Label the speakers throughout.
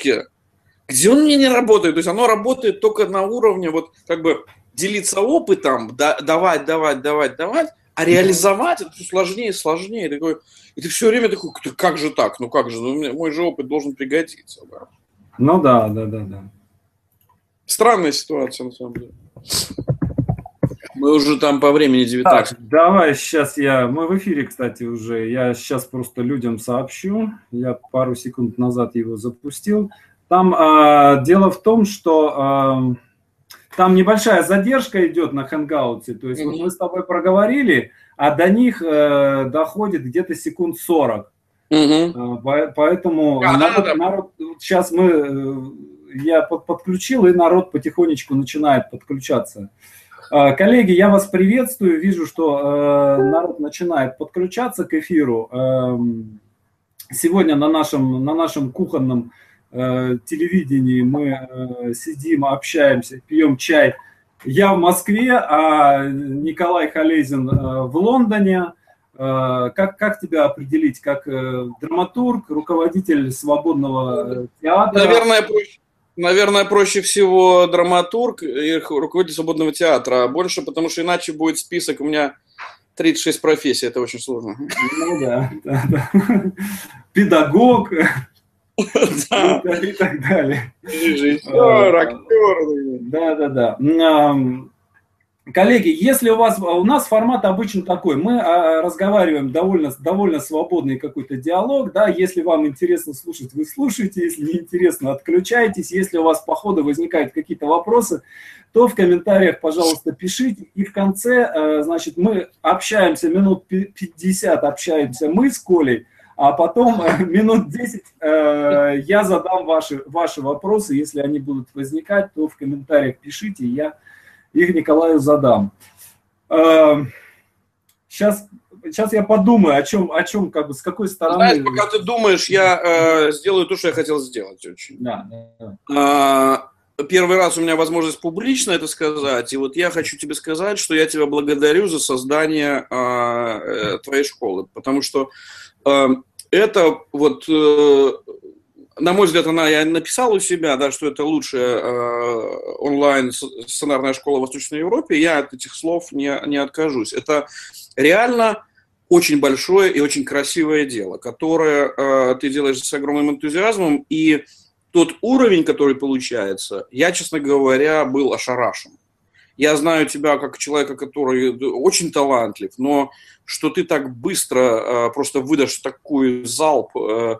Speaker 1: точке, где он мне не работает. То есть оно работает только на уровне вот как бы делиться опытом, да, давать, давать, давать, давать, а реализовать это все сложнее и сложнее. И, такой, и ты все время такой, как же так? Ну как же? Ну, мой же опыт должен пригодиться. Да.
Speaker 2: Ну да, да, да, да.
Speaker 1: Странная ситуация, на самом деле. Мы уже там по времени 19.
Speaker 2: Так, давай сейчас я... Мы в эфире, кстати, уже. Я сейчас просто людям сообщу. Я пару секунд назад его запустил. Там э, дело в том, что э, там небольшая задержка идет на хэнгауте. То есть mm-hmm. вот мы с тобой проговорили, а до них э, доходит где-то секунд 40. Угу. Поэтому а, народ, да, да. народ, сейчас мы, э, я под, подключил, и народ потихонечку начинает подключаться. А, коллеги, я вас приветствую. Вижу, что э, народ начинает подключаться к эфиру. Эм, сегодня на нашем, на нашем кухонном э, телевидении мы сидим, общаемся, пьем чай. Я в Москве, а Николай Халезин в Лондоне. Э, как, как тебя определить? Как э, драматург, руководитель свободного э, театра?
Speaker 1: Наверное, проще, наверное, проще всего драматург и руководитель свободного театра. Больше, потому что иначе будет список у меня 36 профессий, это очень сложно.
Speaker 2: Ну да, да, да. Педагог. Да. И так далее. Режиссер, актер. Да, да, да. Коллеги, если у вас, у нас формат обычно такой, мы а, разговариваем довольно, довольно свободный какой-то диалог, да, если вам интересно слушать, вы слушаете, если не интересно, отключайтесь, если у вас по ходу возникают какие-то вопросы, то в комментариях, пожалуйста, пишите, и в конце, э, значит, мы общаемся минут 50, общаемся мы с Колей, а потом э, минут 10 э, я задам ваши, ваши вопросы, если они будут возникать, то в комментариях пишите, я их Николаю задам. Сейчас, эм, сейчас я подумаю, о чем, о чем, как бы, с какой стороны.
Speaker 1: Знаешь, пока ты думаешь, я э, сделаю то, что я хотел сделать очень. Да, да, да. Первый раз у меня возможность публично это сказать, и вот я хочу тебе сказать, что я тебя благодарю за создание а, э, твоей школы, потому что э, это вот э, на мой взгляд, она я написала у себя, да, что это лучшая э, онлайн сценарная школа в Восточной Европе. Я от этих слов не, не откажусь. Это реально очень большое и очень красивое дело, которое э, ты делаешь с огромным энтузиазмом. И тот уровень, который получается, я, честно говоря, был ошарашен. Я знаю тебя как человека, который очень талантлив, но что ты так быстро э, просто выдашь такой залп э,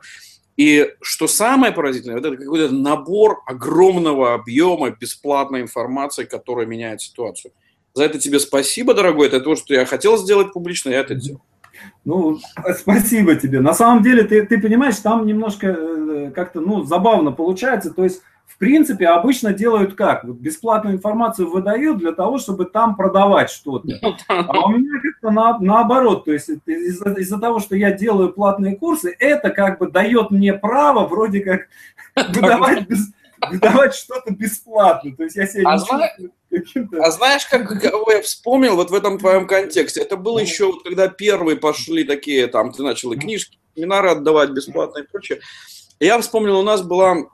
Speaker 1: и что самое поразительное, это какой-то набор огромного объема бесплатной информации, которая меняет ситуацию. За это тебе спасибо, дорогой. Это то, что я хотел сделать публично, я это сделал.
Speaker 2: Ну, спасибо тебе. На самом деле, ты, ты понимаешь, там немножко э, как-то, ну, забавно получается. То есть в принципе, обычно делают как? Вот бесплатную информацию выдают для того, чтобы там продавать что-то. Ну а у меня как-то на, наоборот, то есть из-за, из того, что я делаю платные курсы, это как бы дает мне право вроде как выдавать, без, выдавать что-то бесплатно. То есть я себя
Speaker 1: а, зна... а знаешь, как кого я вспомнил вот в этом твоем контексте? Это было еще, вот, когда первые пошли такие, там, ты начал и книжки, семинары отдавать бесплатно и прочее. Я вспомнил, у нас была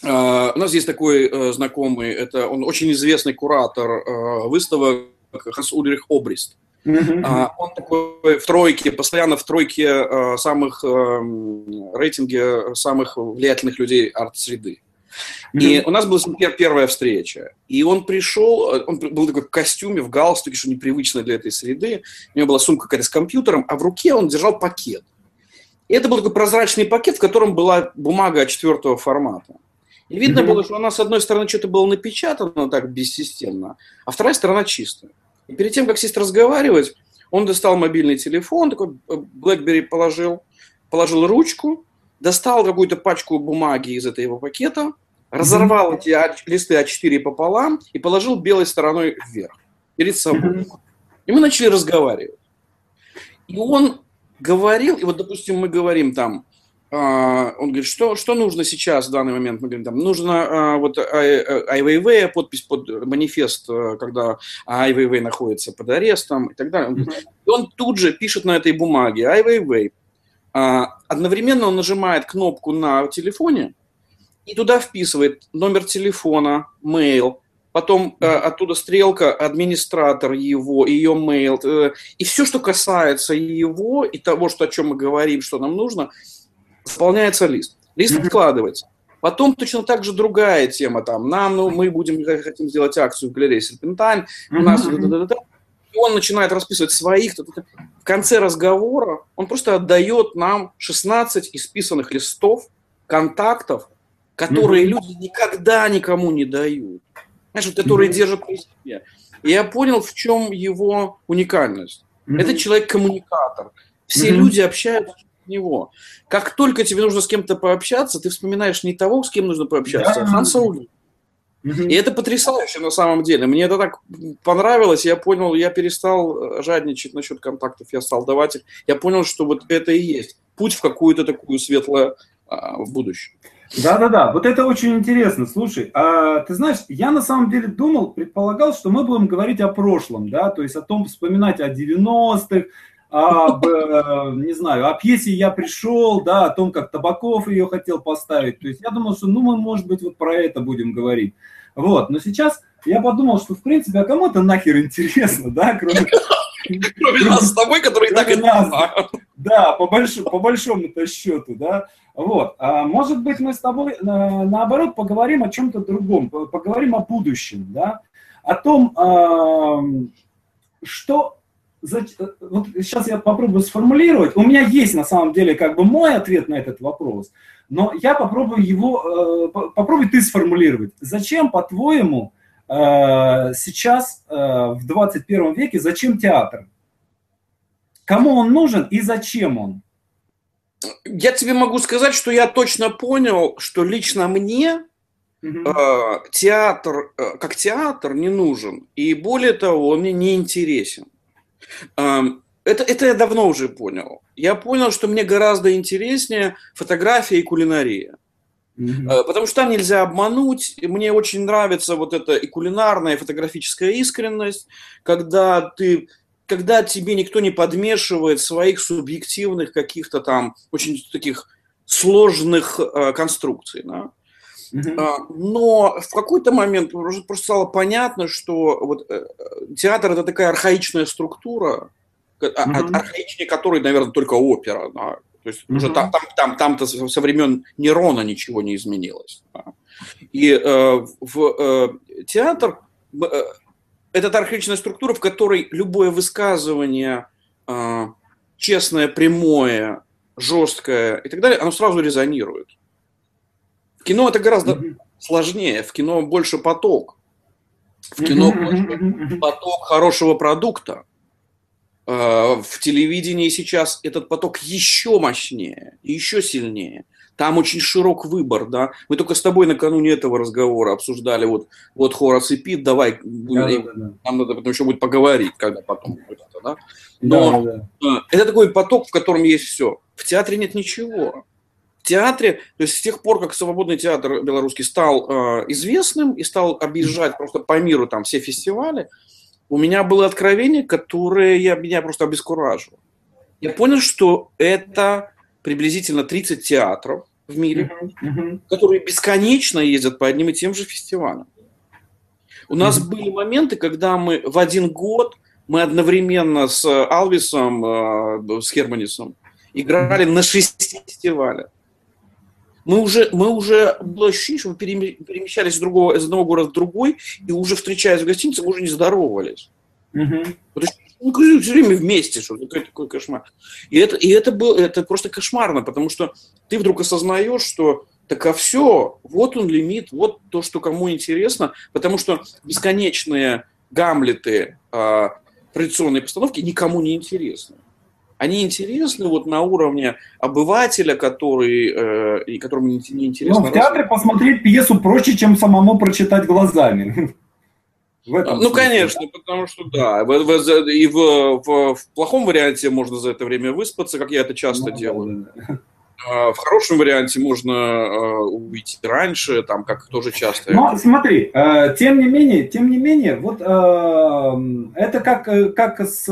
Speaker 1: Uh, у нас есть такой uh, знакомый, это он очень известный куратор uh, выставок Ханс Ульрих Обрист. Mm-hmm. Он такой в тройке, постоянно в тройке uh, самых рейтинге самых влиятельных людей арт-среды. Mm-hmm. И у нас была первая встреча. И он пришел, он был такой в костюме, в галстуке, что непривычно для этой среды. У него была сумка какая-то с компьютером, а в руке он держал пакет. И это был такой прозрачный пакет, в котором была бумага четвертого формата. И видно mm-hmm. было, что она, с одной стороны, что-то было напечатано так бессистемно, а вторая сторона чистая. И перед тем, как сесть разговаривать, он достал мобильный телефон, такой э, BlackBerry положил, положил ручку, достал какую-то пачку бумаги из этого его пакета, разорвал mm-hmm. эти листы А4 пополам и положил белой стороной вверх, перед собой. Mm-hmm. И мы начали разговаривать. И он говорил, и вот, допустим, мы говорим там, а, он говорит, что, что нужно сейчас в данный момент? Мы говорим, там, нужно а, вот Ай Вэйвэя, подпись под манифест, э, когда Ай находится под арестом и так далее. Mm-hmm. И он тут же пишет на этой бумаге Ай Вэйвэй. Одновременно он нажимает кнопку на телефоне, и туда вписывает номер телефона, mail, потом э, оттуда стрелка, администратор его, ее mail, э, и все, что касается его и того, что, о чем мы говорим, что нам нужно, заполняется лист. Лист откладывается. Потом точно так же другая тема, там, нам, ну, мы будем, хотим сделать акцию в галерее Серпенталь, у нас, и он начинает расписывать своих, в конце разговора он просто отдает нам 16 исписанных листов, контактов, которые mm-hmm. люди никогда никому не дают. Знаешь, вот, которые mm-hmm. держат при себе. И я понял, в чем его уникальность. Mm-hmm. Это человек-коммуникатор. Все mm-hmm. люди общаются него. Как только тебе нужно с кем-то пообщаться, ты вспоминаешь не того, с кем нужно пообщаться, а Хан Саули. И это потрясающе на самом деле. Мне это так понравилось. Я понял, я перестал жадничать насчет контактов, я стал давать их. Я понял, что вот это и есть путь в какую-то такую светлое а, будущее.
Speaker 2: Да-да-да, вот это очень интересно. Слушай, а ты знаешь, я на самом деле думал, предполагал, что мы будем говорить о прошлом, да, то есть о том, вспоминать о 90-х, об, э, не знаю, о пьесе «Я пришел», да, о том, как Табаков ее хотел поставить. То есть я думал, что, ну, мы, может быть, вот про это будем говорить. Вот, но сейчас я подумал, что, в принципе, а кому это нахер интересно, да, кроме... Кроме нас с тобой, который так и нас. Да, по, большому, по большому-то счету, да. Вот. А может быть, мы с тобой, наоборот, поговорим о чем-то другом, поговорим о будущем, да, о том, что вот сейчас я попробую сформулировать. У меня есть на самом деле как бы мой ответ на этот вопрос, но я попробую его, э, попробуй ты сформулировать. Зачем, по-твоему, э, сейчас э, в 21 веке, зачем театр? Кому он нужен и зачем он?
Speaker 1: Я тебе могу сказать, что я точно понял, что лично мне угу. театр как театр не нужен. И более того, он мне не интересен. Это, это я давно уже понял. Я понял, что мне гораздо интереснее фотография и кулинария. Mm-hmm. Потому что там нельзя обмануть. Мне очень нравится вот эта и кулинарная, и фотографическая искренность, когда ты когда тебе никто не подмешивает своих субъективных каких-то там очень таких сложных э, конструкций. Да? Uh-huh. Но в какой-то момент уже просто стало понятно, что вот э, театр это такая архаичная структура, uh-huh. архаичнее которой, наверное, только опера. Да? То есть уже там, там, там, там-то со времен Нерона ничего не изменилось. Да? И э, в э, театр э, это архаичная структура, в которой любое высказывание э, честное, прямое, жесткое и так далее, оно сразу резонирует кино это гораздо mm-hmm. сложнее. В кино больше поток. В кино больше поток хорошего продукта. Э, в телевидении сейчас этот поток еще мощнее, еще сильнее. Там очень широк выбор, да. Мы только с тобой накануне этого разговора обсуждали вот, вот Хорас и Пит, давай, да, да, да. нам надо потом еще будет поговорить, когда потом будет это, да. Но да, да. Э, это такой поток, в котором есть все. В театре нет ничего театре, то есть с тех пор, как свободный театр белорусский стал э, известным и стал объезжать просто по миру там все фестивали, у меня было откровение, которое я, меня просто обескуражило. Я понял, что это приблизительно 30 театров в мире, uh-huh, которые бесконечно ездят по одним и тем же фестивалям. У нас uh-huh. были моменты, когда мы в один год мы одновременно с Алвисом, э, с Херманисом играли uh-huh. на шести фестивалях мы уже, мы уже было ощущение, что мы перемещались из, другого, из одного города в другой, и уже встречаясь в гостинице, мы уже не здоровались. Угу. Потому что ну, все время вместе, что такой, такой кошмар. И это, и это, было, это просто кошмарно, потому что ты вдруг осознаешь, что так а все, вот он лимит, вот то, что кому интересно, потому что бесконечные гамлеты э, традиционные постановки никому не интересны они интересны вот на уровне обывателя, который, э, и которому не, не интересно.
Speaker 2: Ну, в театре посмотреть пьесу проще, чем самому прочитать глазами.
Speaker 1: ну, конечно, потому что да, в, в, и в, в, в плохом варианте можно за это время выспаться, как я это часто ну, делаю. Да, да. А, в хорошем варианте можно э, уйти раньше, там, как тоже часто.
Speaker 2: Но смотри, э, тем не менее, тем не менее, вот э, это как, как с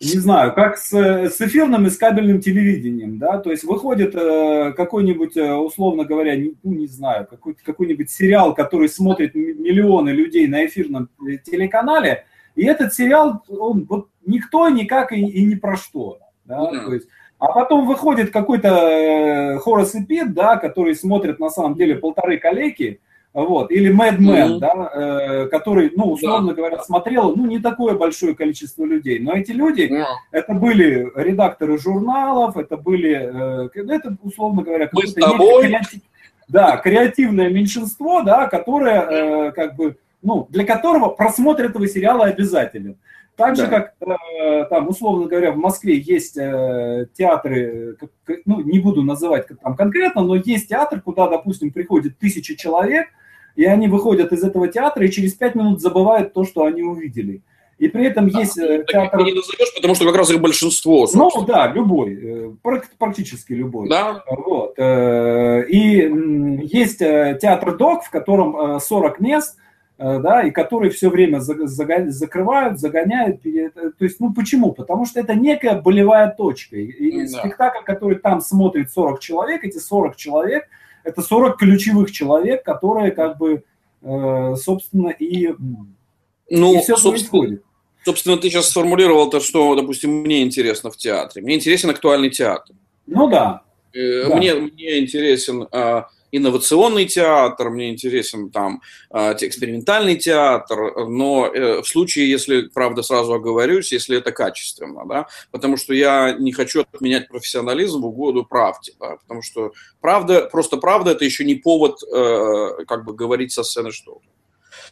Speaker 2: не знаю, как с, с эфирным и с кабельным телевидением, да, то есть выходит э, какой-нибудь, э, условно говоря, не, ну, не знаю, какой, какой-нибудь сериал, который смотрит миллионы людей на эфирном э, телеканале, и этот сериал, он вот никто никак и, и ни про что, да, mm-hmm. то есть, а потом выходит какой-то э, Хорас и Пит, да, который смотрит на самом деле полторы коллеги, вот, или Mad Men, mm-hmm. да, э, который, ну, условно да. говоря, смотрел, ну, не такое большое количество людей, но эти люди, yeah. это были редакторы журналов, это были, э, это, условно говоря, какое-то креатив, да, креативное меньшинство, да, которое, э, как бы, ну, для которого просмотр этого сериала обязателен. Так же, да. как э, там, условно говоря, в Москве есть э, театры, ну, не буду называть там конкретно, но есть театр, куда, допустим, приходит тысяча человек, и они выходят из этого театра и через пять минут забывают то, что они увидели. И при этом есть э, театр...
Speaker 1: не назовешь, потому что как раз их большинство.
Speaker 2: Собственно. Ну да, любой, э, практически любой. Да. Вот. Э, и есть театр ДОК, в котором 40 мест, да, и которые все время закрывают, загоняют. То есть, ну почему? Потому что это некая болевая точка. И да. спектакль, который там смотрит 40 человек, эти 40 человек – это 40 ключевых человек, которые как бы, э, собственно, и,
Speaker 1: ну, и все собственно, происходит. Собственно, ты сейчас сформулировал то, что, допустим, мне интересно в театре. Мне интересен актуальный театр.
Speaker 2: Ну да.
Speaker 1: Э, мне, да. мне интересен а, инновационный театр, мне интересен там а, экспериментальный театр, но э, в случае, если, правда, сразу оговорюсь, если это качественно, да, потому что я не хочу отменять профессионализм в угоду правде, да, потому что правда, просто правда это еще не повод э, как бы говорить со сцены что-то.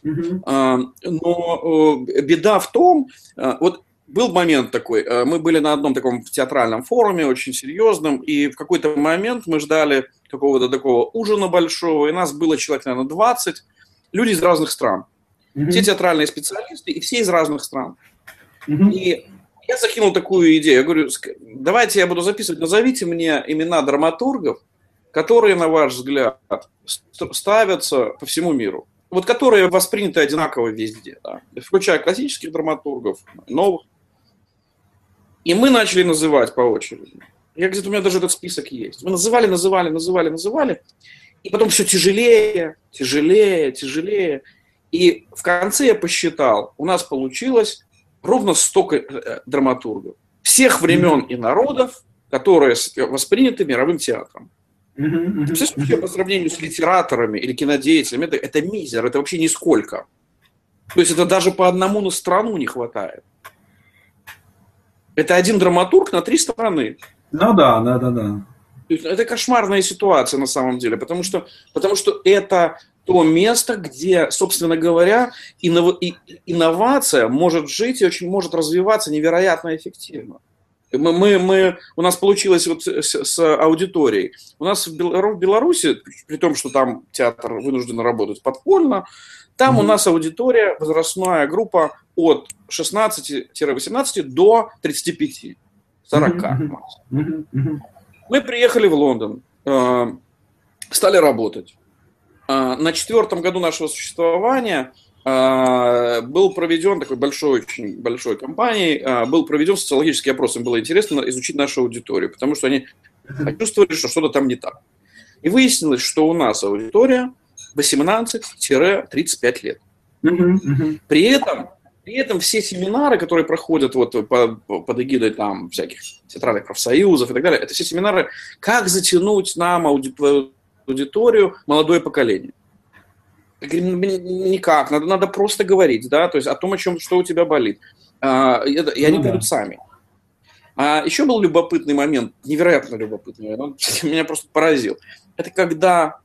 Speaker 1: Mm-hmm. Но э, беда в том, вот был момент такой, э, мы были на одном таком театральном форуме, очень серьезном, и в какой-то момент мы ждали какого-то такого ужина большого, и нас было человек, наверное, 20, люди из разных стран. Mm-hmm. Все театральные специалисты, и все из разных стран. Mm-hmm. И я закинул такую идею, я говорю, давайте я буду записывать, назовите мне имена драматургов, которые, на ваш взгляд, ставятся по всему миру. Вот которые восприняты одинаково везде, да, включая классических драматургов, новых. И мы начали называть по очереди. Я где-то у меня даже этот список есть. Мы называли, называли, называли, называли. И потом все тяжелее, тяжелее, тяжелее. И в конце я посчитал, у нас получилось ровно столько э, драматургов. Всех времен и народов, которые восприняты мировым театром. Представляешь, по сравнению с литераторами или кинодеятелями, это, это мизер, это вообще нисколько. То есть это даже по одному на страну не хватает. Это один драматург на три страны.
Speaker 2: Ну да, да, да, да.
Speaker 1: Это кошмарная ситуация на самом деле, потому что, потому что это то место, где, собственно говоря, иннов... инновация может жить и очень может развиваться невероятно эффективно. Мы, мы, мы, у нас получилось вот с, с аудиторией. У нас в Беларуси, при том, что там театр вынужден работать подпольно, там mm-hmm. у нас аудитория, возрастная группа от 16-18 до 35, 40. Mm-hmm. Mm-hmm. Мы приехали в Лондон, э, стали работать. Э, на четвертом году нашего существования э, был проведен такой большой, очень большой компанией, был проведен социологический опрос. Им было интересно изучить нашу аудиторию, потому что они почувствовали, что что-то там не так. И выяснилось, что у нас аудитория 18-35 лет. При этом при этом все семинары, которые проходят вот под, под эгидой там всяких театральных профсоюзов и так далее, это все семинары, как затянуть нам аудиторию молодое поколение. Никак, надо, надо просто говорить, да, то есть о том, о чем, что у тебя болит. А, и, и они ну, придут да. сами. А еще был любопытный момент, невероятно любопытный, он меня просто поразил. Это когда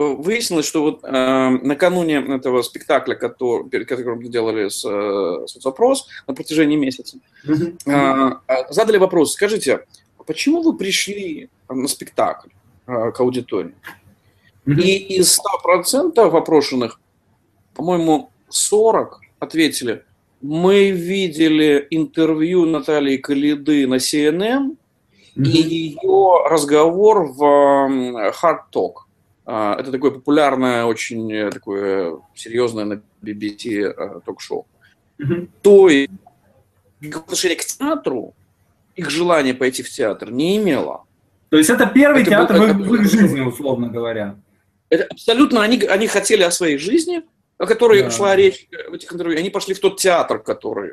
Speaker 1: выяснилось, что вот э, накануне этого спектакля, который, перед которым делали с, э, соцопрос на протяжении месяца, э, задали вопрос, скажите, почему вы пришли на спектакль э, к аудитории? И из 100% опрошенных, по-моему, 40 ответили, мы видели интервью Натальи Калиды на CNN и ее разговор в Hard Talk. А, это такое популярное, очень э, такое серьезное на BBC э, ток-шоу. Mm-hmm. То есть отношения к театру, их желание пойти в театр не имело.
Speaker 2: То есть это первый это театр был, в, их жизни, условно говоря.
Speaker 1: Это абсолютно, они, они хотели о своей жизни, о которой да. шла речь в этих интервью, они пошли в тот театр, который...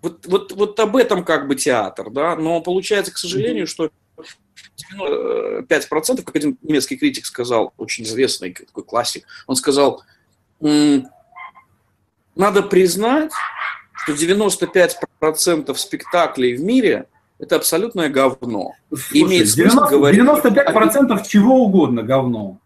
Speaker 1: Вот, вот, вот об этом как бы театр, да, но получается, к сожалению, что 5%, как один немецкий критик сказал, очень известный такой классик, он сказал, надо признать, что 95% спектаклей в мире – это абсолютное говно.
Speaker 2: Слушай, Имеет 90, говорить... 95% чего угодно говно.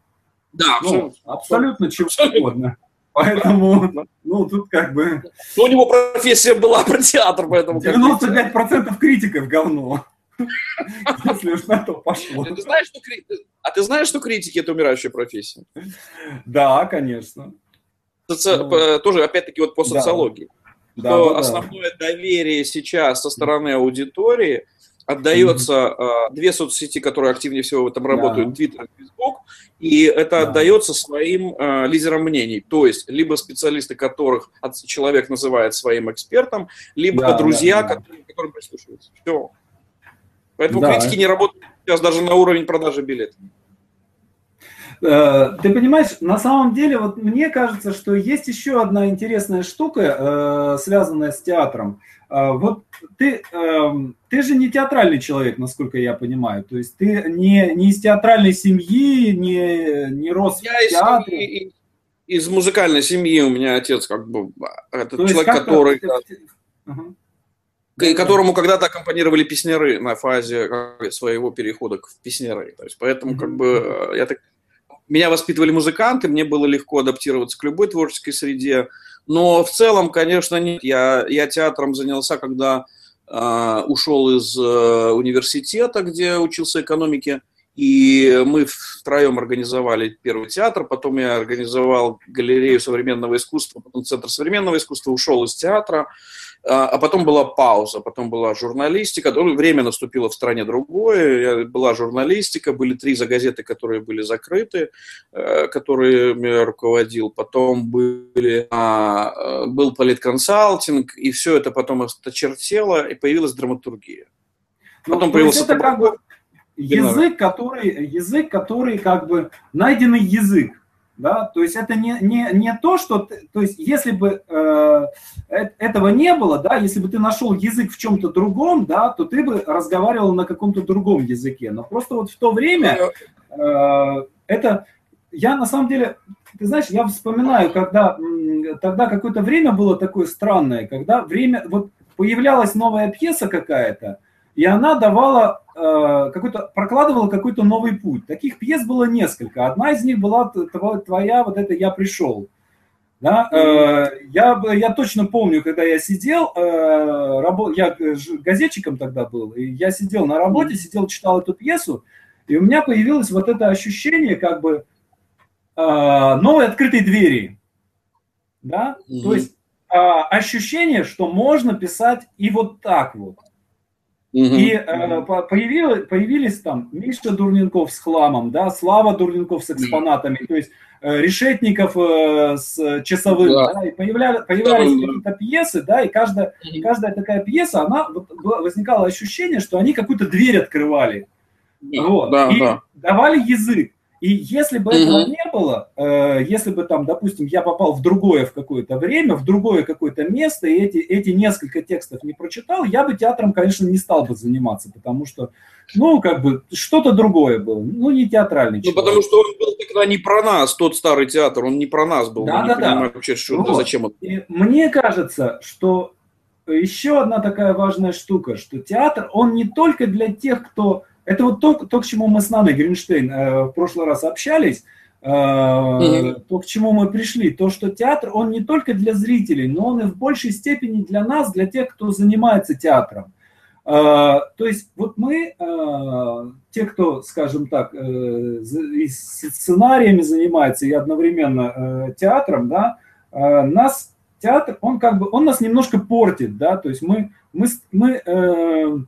Speaker 2: Да, ну, абсолютно чего угодно. Поэтому, ну, тут как бы...
Speaker 1: Ну, у него профессия была про театр, поэтому...
Speaker 2: 95% критиков говно. Если
Speaker 1: уж на то пошло. Ты знаешь, что, а ты знаешь, что критики – это умирающая профессия?
Speaker 2: Да, конечно.
Speaker 1: Соци... Ну, Тоже, опять-таки, вот по социологии. Да. Что да, основное да. доверие сейчас со стороны аудитории отдается mm-hmm. две соцсети, которые активнее всего в этом работают, да. Twitter и Facebook, и это да. отдается своим э, лидерам мнений, то есть либо специалисты, которых человек называет своим экспертом, либо да, друзья, да, да. Которые, которым прислушиваются. Все. Поэтому да. критики не работают сейчас даже на уровень продажи билетов.
Speaker 2: Э, ты понимаешь, на самом деле, вот мне кажется, что есть еще одна интересная штука, э, связанная с театром. Э, вот ты, эм, ты же не театральный человек, насколько я понимаю. То есть ты не, не из театральной семьи, не, не рос я в театре.
Speaker 1: Из, из музыкальной семьи у меня отец как бы этот То человек, который... Ты, угу которому когда-то аккомпанировали песняры на фазе своего перехода к песняры. То есть поэтому как бы я так меня воспитывали музыканты, мне было легко адаптироваться к любой творческой среде. Но в целом, конечно, нет. Я, я театром занялся, когда э, ушел из э, университета, где учился экономике. И мы втроем организовали первый театр, потом я организовал галерею современного искусства, потом Центр современного искусства, ушел из театра. А потом была пауза, потом была журналистика, время наступило в стране другое, была журналистика, были три загазеты, которые были закрыты, э, которые я руководил, потом были, а, э, был политконсалтинг, и все это потом осточертело, и появилась драматургия.
Speaker 2: Ну, потом ну, появился... Это как бы язык, который, язык, который как бы найденный язык, да, то есть это не, не, не то, что, ты, то есть если бы э, э, этого не было, да, если бы ты нашел язык в чем-то другом, да, то ты бы разговаривал на каком-то другом языке, но просто вот в то время э, это, я на самом деле, ты знаешь, я вспоминаю, когда тогда какое-то время было такое странное, когда время, вот появлялась новая пьеса какая-то, и она давала э, какой-то, прокладывала какой-то новый путь. Таких пьес было несколько. Одна из них была твоя, вот это «Я пришел». Да? Э, я, я точно помню, когда я сидел, э, рабо, я газетчиком тогда был, и я сидел на работе, сидел, читал эту пьесу, и у меня появилось вот это ощущение, как бы, э, новой открытой двери. Да? Mm-hmm. То есть э, ощущение, что можно писать и вот так вот. И э, появилось, появились там Миша Дурненков с хламом, да, Слава Дурненков с экспонатами, то есть э, Решетников э, с часовым, да. да и появляли, появлялись да, какие-то пьесы, да, и каждая, каждая такая пьеса, она, вот, возникало ощущение, что они какую-то дверь открывали, да, вот, да, и да. давали язык. И если бы этого не было, э, если бы там, допустим, я попал в другое в какое-то время, в другое какое-то место, и эти, эти несколько текстов не прочитал, я бы театром, конечно, не стал бы заниматься, потому что, ну, как бы, что-то другое было, ну, не театральный
Speaker 1: человек. Ну, потому что он был тогда не про нас, тот старый театр, он не про нас был, да, да, не да. понимаем вообще, что, вот. зачем он.
Speaker 2: И мне кажется, что еще одна такая важная штука, что театр, он не только для тех, кто это вот то, то к чему мы с Наной Гринштейн э, в прошлый раз общались, э, mm-hmm. то, к чему мы пришли, то, что театр, он не только для зрителей, но он и в большей степени для нас, для тех, кто занимается театром. Э, то есть вот мы, э, те, кто, скажем так, э, и сценариями занимается и одновременно э, театром, да, э, нас театр, он как бы, он нас немножко портит, да, то есть мы, мы, мы э,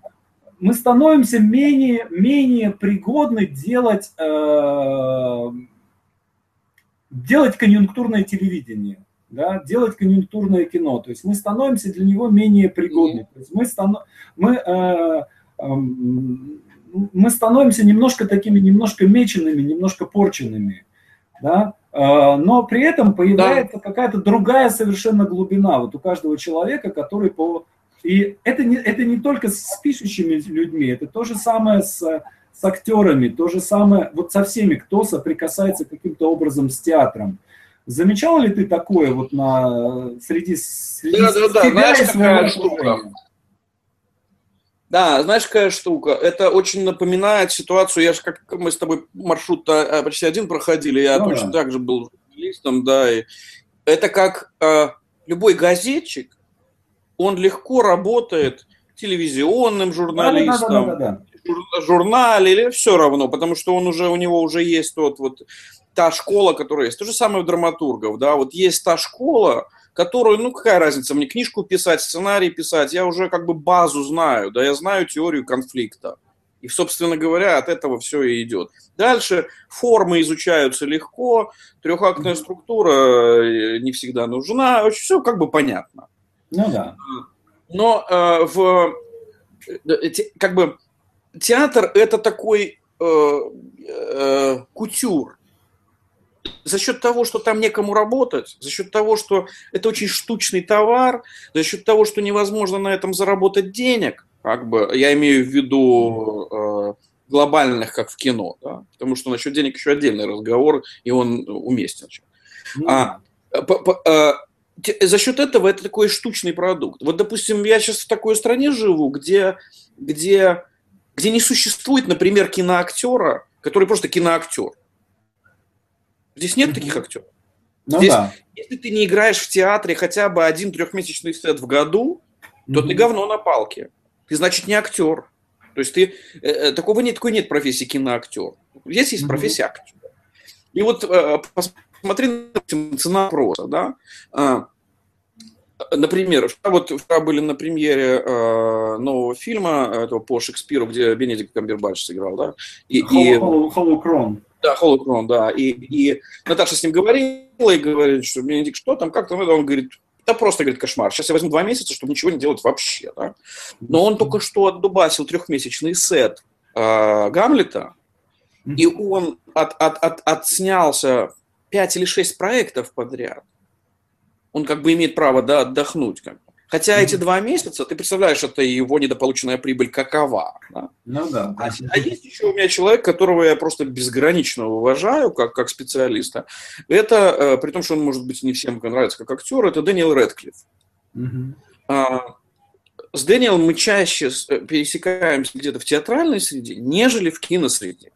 Speaker 2: мы становимся менее, менее пригодны делать, э, делать конъюнктурное телевидение. да, делать конъюнктурное кино. То есть мы становимся для него менее пригодны. То есть мы, станов... мы, э, э, мы становимся немножко такими, немножко меченными, немножко порченными. Да? Э, но при этом появляется да. какая-то другая совершенно глубина вот у каждого человека, который по... И это не, это не только с пишущими людьми, это то же самое с, с актерами, то же самое вот со всеми, кто соприкасается каким-то образом с театром. Замечал ли ты такое вот на среди, среди
Speaker 1: да, да, да. Знаешь, какая штука? Да, знаешь, какая штука? Это очень напоминает ситуацию, я же как мы с тобой маршрут а, почти один проходили, я ну, точно да. так же был журналистом, да, и это как э, любой газетчик, он легко работает телевизионным журналистом, да, да, да, да, да. журнале или все равно, потому что он уже у него уже есть тот вот та школа, которая есть. То же самое у драматургов, да, вот есть та школа, которую, ну, какая разница, мне книжку писать, сценарий писать, я уже как бы базу знаю, да, я знаю теорию конфликта. И, собственно говоря, от этого все и идет. Дальше формы изучаются легко, трехактная структура э, не всегда нужна, все как бы понятно.
Speaker 2: Ну да.
Speaker 1: Но э, в э, как бы театр это такой э, э, кутюр, за счет того, что там некому работать, за счет того, что это очень штучный товар, за счет того, что невозможно на этом заработать денег, как бы, я имею в виду э, глобальных, как в кино, да? потому что насчет денег еще отдельный разговор, и он уместен. Mm. А, по, по, а, за счет этого это такой штучный продукт. Вот, допустим, я сейчас в такой стране живу, где, где, где не существует, например, киноактера, который просто киноактер. Здесь нет таких актеров. Ну, Здесь, да. если ты не играешь в театре хотя бы один трехмесячный сет в году, то mm-hmm. ты говно на палке. Ты, значит, не актер. То есть ты э, э, такого нет, такой нет профессии киноактер. Здесь есть mm-hmm. профессия актер. И вот э, посмотри на цена просто, да. А, например, вот вчера были на премьере э, нового фильма этого по Шекспиру, где Бенедикт Камбербатч сыграл, да.
Speaker 2: И, Холокрон. И...
Speaker 1: Да, Холокрон, да. И, и Наташа с ним говорила и говорит, что Бенедикт, что там, как там, он говорит, да просто, говорит, кошмар. Сейчас я возьму два месяца, чтобы ничего не делать вообще, да. Но он только что отдубасил трехмесячный сет э, Гамлета, и он от, от, от, отснялся пять или шесть проектов подряд. Он как бы имеет право да, отдохнуть. Как бы. Хотя mm-hmm. эти два месяца, ты представляешь, это его недополученная прибыль какова. Да?
Speaker 2: Ну да.
Speaker 1: А, а есть еще у меня человек, которого я просто безгранично уважаю как, как специалиста. Это, э, при том, что он, может быть, не всем нравится как актер, это Дэниел Редклифф. Mm-hmm. А, с Дэниелом мы чаще э, пересекаемся где-то в театральной среде, нежели в киносреде.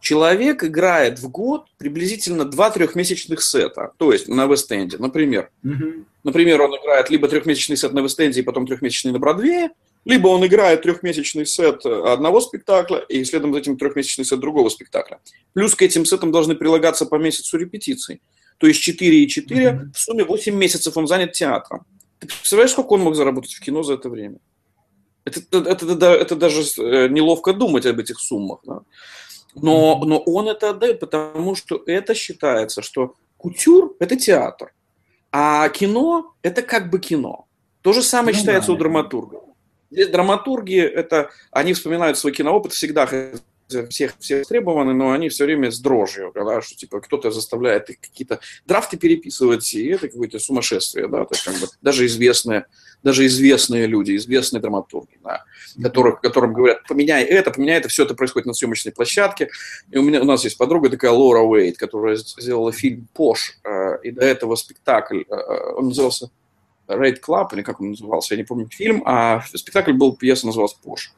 Speaker 1: Человек играет в год приблизительно два трехмесячных сета, то есть на Вест-Энде, например. Mm-hmm. Например, он играет либо трехмесячный сет на Вест-Энде и потом трехмесячный на Бродвее, либо он играет трехмесячный сет одного спектакля и следом за этим трехмесячный сет другого спектакля. Плюс к этим сетам должны прилагаться по месяцу репетиций. То есть 4 и 4, mm-hmm. в сумме 8 месяцев он занят театром. Ты представляешь, сколько он мог заработать в кино за это время? Это, это, это, это даже э, неловко думать об этих суммах. Да? Но, но он это отдает, потому что это считается, что кутюр – это театр, а кино – это как бы кино. То же самое ну, считается да, у драматургов. Здесь драматурги – это, они вспоминают свой киноопыт всегда, всех, всех востребованы, но они все время с дрожью, когда что типа кто-то заставляет их какие-то драфты переписывать, и это какое-то сумасшествие, да, то есть как бы даже известные, даже известные люди, известные драматурги, да, которых, которым говорят, поменяй это, поменяй это, все это происходит на съемочной площадке. И у меня у нас есть подруга такая Лора Уэйт, которая сделала фильм Пош, э, и до этого спектакль, э, э, он назывался Raid Club, или как он назывался, я не помню фильм, а спектакль был, пьеса называлась Пош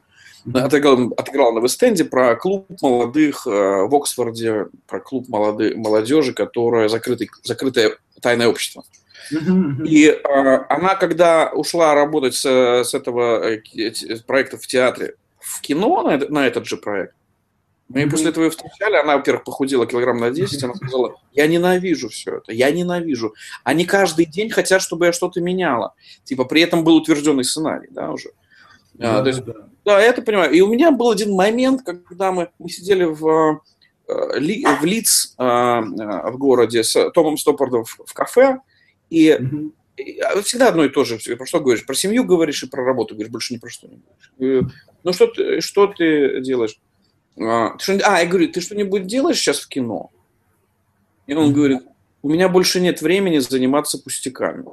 Speaker 1: отыграл, отыграл на Вестенде про клуб молодых э, в Оксфорде, про клуб молоды, молодежи, которое закрытый, закрытое тайное общество. И э, она, когда ушла работать с, с этого э, проекта в театре в кино на, на этот же проект, мы mm-hmm. после этого ее встречали, она, во-первых, похудела килограмм на 10, она сказала, я ненавижу все это, я ненавижу. Они каждый день хотят, чтобы я что-то меняла. Типа, при этом был утвержденный сценарий, да, уже. Да, а, то есть, да. да, я это понимаю. И у меня был один момент, когда мы, мы сидели в, э, в Лиц э, в городе с Томом Стоппардом в кафе, И, mm-hmm. и всегда одно и то же. Про что говоришь? Про семью говоришь и про работу говоришь, больше ни про что не говоришь. Ну что ты, что ты делаешь? А, ты что, а, я говорю, ты что-нибудь делаешь сейчас в кино? И он mm-hmm. говорит, у меня больше нет времени заниматься пустяками.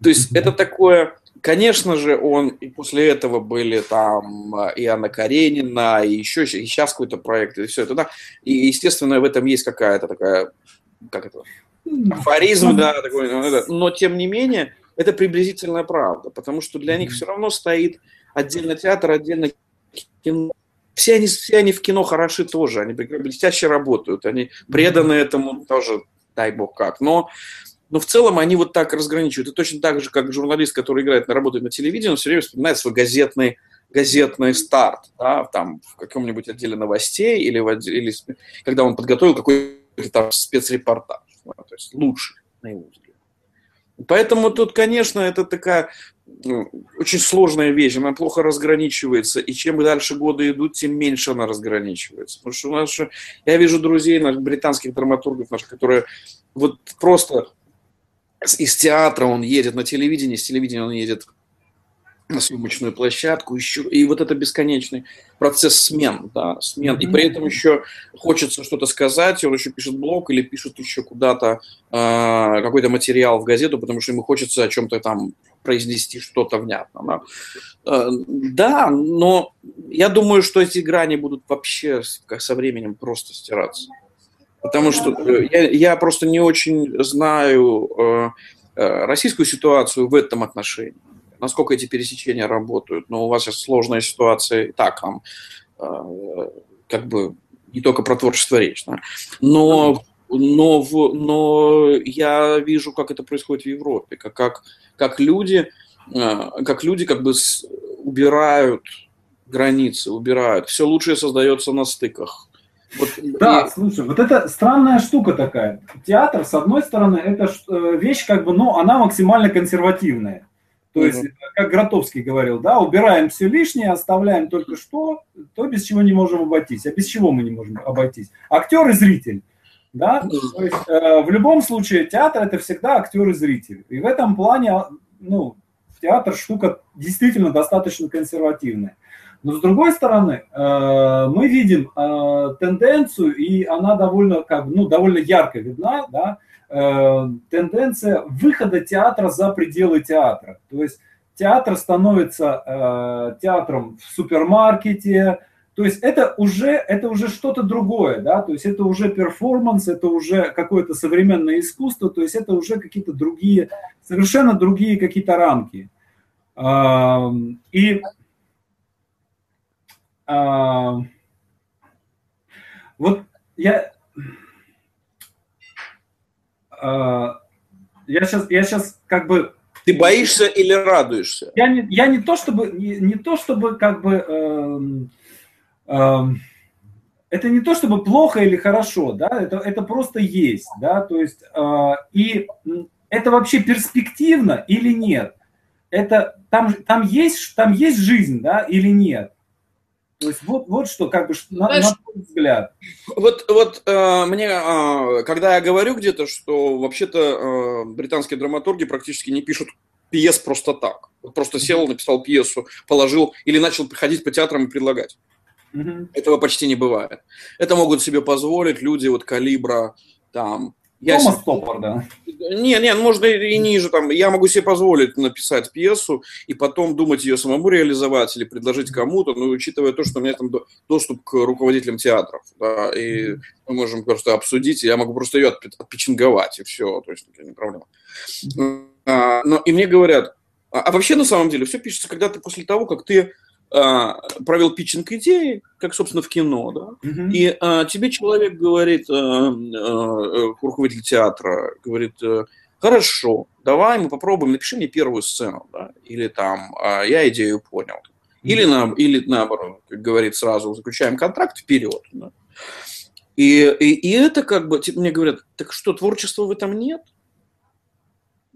Speaker 1: То есть mm-hmm. это такое Конечно же, он и после этого были там э, и Анна Каренина, и еще и сейчас какой-то проект, и все это, да. И, естественно, в этом есть какая-то такая, как это, афоризм, да, такой, ну, но тем не менее, это приблизительная правда, потому что для них все равно стоит отдельно театр, отдельно кино. Все они, все они в кино хороши тоже, они блестяще работают, они преданы этому тоже, дай бог как. Но но в целом они вот так разграничивают. И точно так же, как журналист, который играет, работает на телевидении, он все время вспоминает свой газетный, газетный старт, да, там, в каком-нибудь отделе новостей или, в отделе, или когда он подготовил какой-то там спецрепортаж. Да, то есть лучше, на его взгляд. Поэтому тут, конечно, это такая ну, очень сложная вещь, она плохо разграничивается, и чем дальше годы идут, тем меньше она разграничивается. Потому что у нас я вижу друзей, наших британских драматургов, наших, которые вот просто из театра он едет на телевидение, с телевидения он едет на съемочную площадку, еще, и вот это бесконечный процесс смен, да, смен, и при этом еще хочется что-то сказать, он еще пишет блог или пишет еще куда-то э, какой-то материал в газету, потому что ему хочется о чем-то там произнести что-то внятно. Да? Э, да, но я думаю, что эти грани будут вообще со временем просто стираться. Потому что э, я, я просто не очень знаю э, э, российскую ситуацию в этом отношении. Насколько эти пересечения работают. Но у вас сейчас сложная ситуация. Так, там, как бы не только про творчество речь. Да? Но, но, в, но я вижу, как это происходит в Европе. Как, как, как люди, как люди как бы с, убирают границы, убирают. Все лучшее создается на стыках
Speaker 2: вот, да, и... слушай, вот это странная штука такая. Театр, с одной стороны, это э, вещь как бы, ну, она максимально консервативная. То есть, mm как Гротовский говорил, да, убираем все лишнее, оставляем только что, то, без чего не можем обойтись. А без чего мы не можем обойтись? Актер и зритель. Да? То есть, э, в любом случае театр это всегда актер и зритель. И в этом плане, ну, театр штука действительно достаточно консервативная. Но с другой стороны, э, мы видим э, тенденцию, и она довольно, как, ну, довольно ярко видна, да, э, тенденция выхода театра за пределы театра. То есть театр становится театром в супермаркете, то есть это уже, это уже что-то другое, да, то есть это уже перформанс, это уже какое-то современное искусство, то есть это уже какие-то другие, совершенно другие какие-то рамки. И а, вот я, а, я сейчас, я сейчас как бы.
Speaker 1: Ты боишься или радуешься?
Speaker 2: Я не, я не то чтобы, не, не то чтобы как бы. Э, э, это не то чтобы плохо или хорошо, да, это, это просто есть, да, то есть, э, и это вообще перспективно или нет? Это там, там, есть, там есть жизнь, да, или нет? То есть вот, вот что, как бы, на, Знаешь, на твой взгляд.
Speaker 1: Вот, вот э, мне, э, когда я говорю где-то, что вообще-то э, британские драматурги практически не пишут пьес просто так. Вот просто сел, написал пьесу, положил или начал приходить по театрам и предлагать. Mm-hmm. Этого почти не бывает. Это могут себе позволить люди вот калибра там
Speaker 2: я Томас Топор, да.
Speaker 1: Не, не, можно и ниже. Там, я могу себе позволить написать пьесу и потом думать ее самому реализовать или предложить кому-то, но учитывая то, что у меня там доступ к руководителям театров, да, и мы можем просто обсудить, и я могу просто ее отпечинговать, и все, то есть не проблема. А, но и мне говорят, а, а вообще на самом деле все пишется когда-то после того, как ты провел питчинг идеи, как, собственно, в кино, да, uh-huh. и а, тебе человек говорит, а, а, руководитель театра, говорит, хорошо, давай мы попробуем, напиши мне первую сцену, да, или там, а, я идею понял, или, на, или наоборот, как говорит сразу, заключаем контракт, вперед, да. И, и, и это как бы, типа, мне говорят, так что, творчества в этом нет?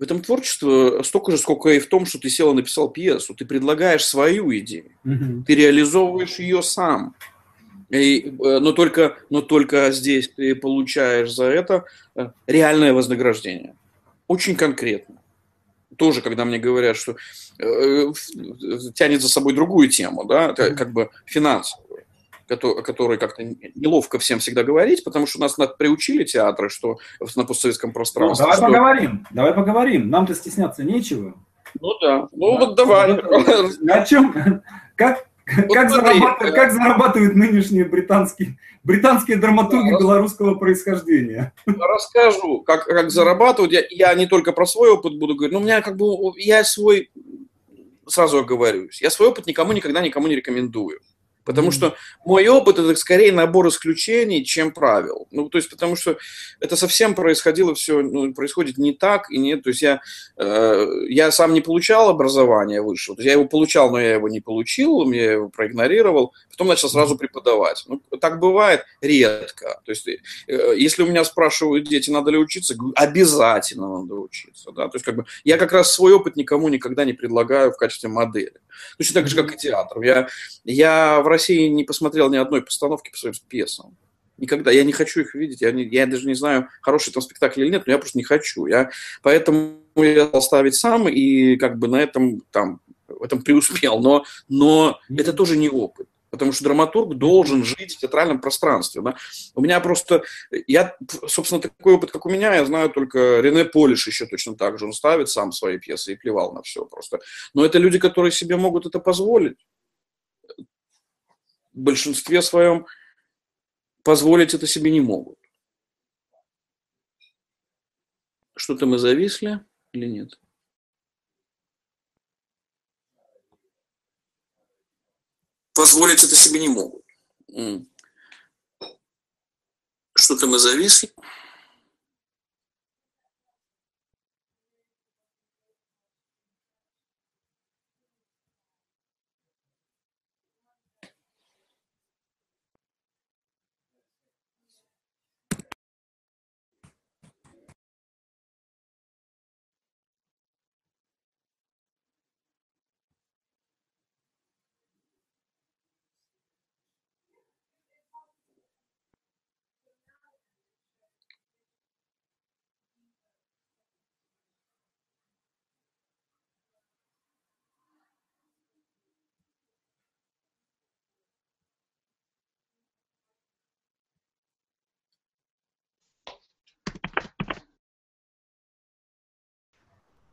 Speaker 1: В этом творчество столько же, сколько и в том, что ты сел и написал пьесу. Ты предлагаешь свою идею, mm-hmm. ты реализовываешь ее сам. И, э, но, только, но только здесь ты получаешь за это э, реальное вознаграждение. очень конкретно. Тоже, когда мне говорят, что э, тянет за собой другую тему, да, это как бы финансовую, о которой как-то неловко всем всегда говорить, потому что нас приучили театры, что на постсоветском пространстве.
Speaker 2: Ну, давай
Speaker 1: что...
Speaker 2: поговорим, давай поговорим. Нам-то стесняться нечего.
Speaker 1: Ну да, ну да. вот давай.
Speaker 2: О чем? Как, вот как, зарабатывают, как зарабатывают нынешние британские, британские драматурги да, белорусского происхождения?
Speaker 1: Расскажу, как, как зарабатывают. Я, я не только про свой опыт буду говорить, но у меня как бы, я свой, сразу оговорюсь, я свой опыт никому никогда никому не рекомендую. Потому что мой опыт это скорее набор исключений, чем правил. Ну, то есть, потому что это совсем происходило все, ну, происходит не так и нет. То есть я, э, я сам не получал образование высшего. То есть я его получал, но я его не получил, я его проигнорировал. Потом начал сразу преподавать. Ну, так бывает редко. То есть, э, если у меня спрашивают дети, надо ли учиться, говорю, обязательно надо учиться. Да? То есть, как бы, я как раз свой опыт никому никогда не предлагаю в качестве модели. Точно так же, как и театр. Я, я в России не посмотрел ни одной постановки по своим пьесам. Никогда. Я не хочу их видеть. Я, не, я даже не знаю, хороший там спектакль или нет, но я просто не хочу. Я, поэтому я стал ставить сам и как бы на этом там в этом преуспел. Но, но это тоже не опыт. Потому что драматург должен жить в театральном пространстве. Да? У меня просто... Я, собственно, такой опыт, как у меня, я знаю только Рене Полиш еще точно так же. Он ставит сам свои пьесы и плевал на все просто. Но это люди, которые себе могут это позволить. В большинстве своем позволить это себе не могут. Что-то мы зависли или нет? Позволить это себе не могут. Что-то мы зависли.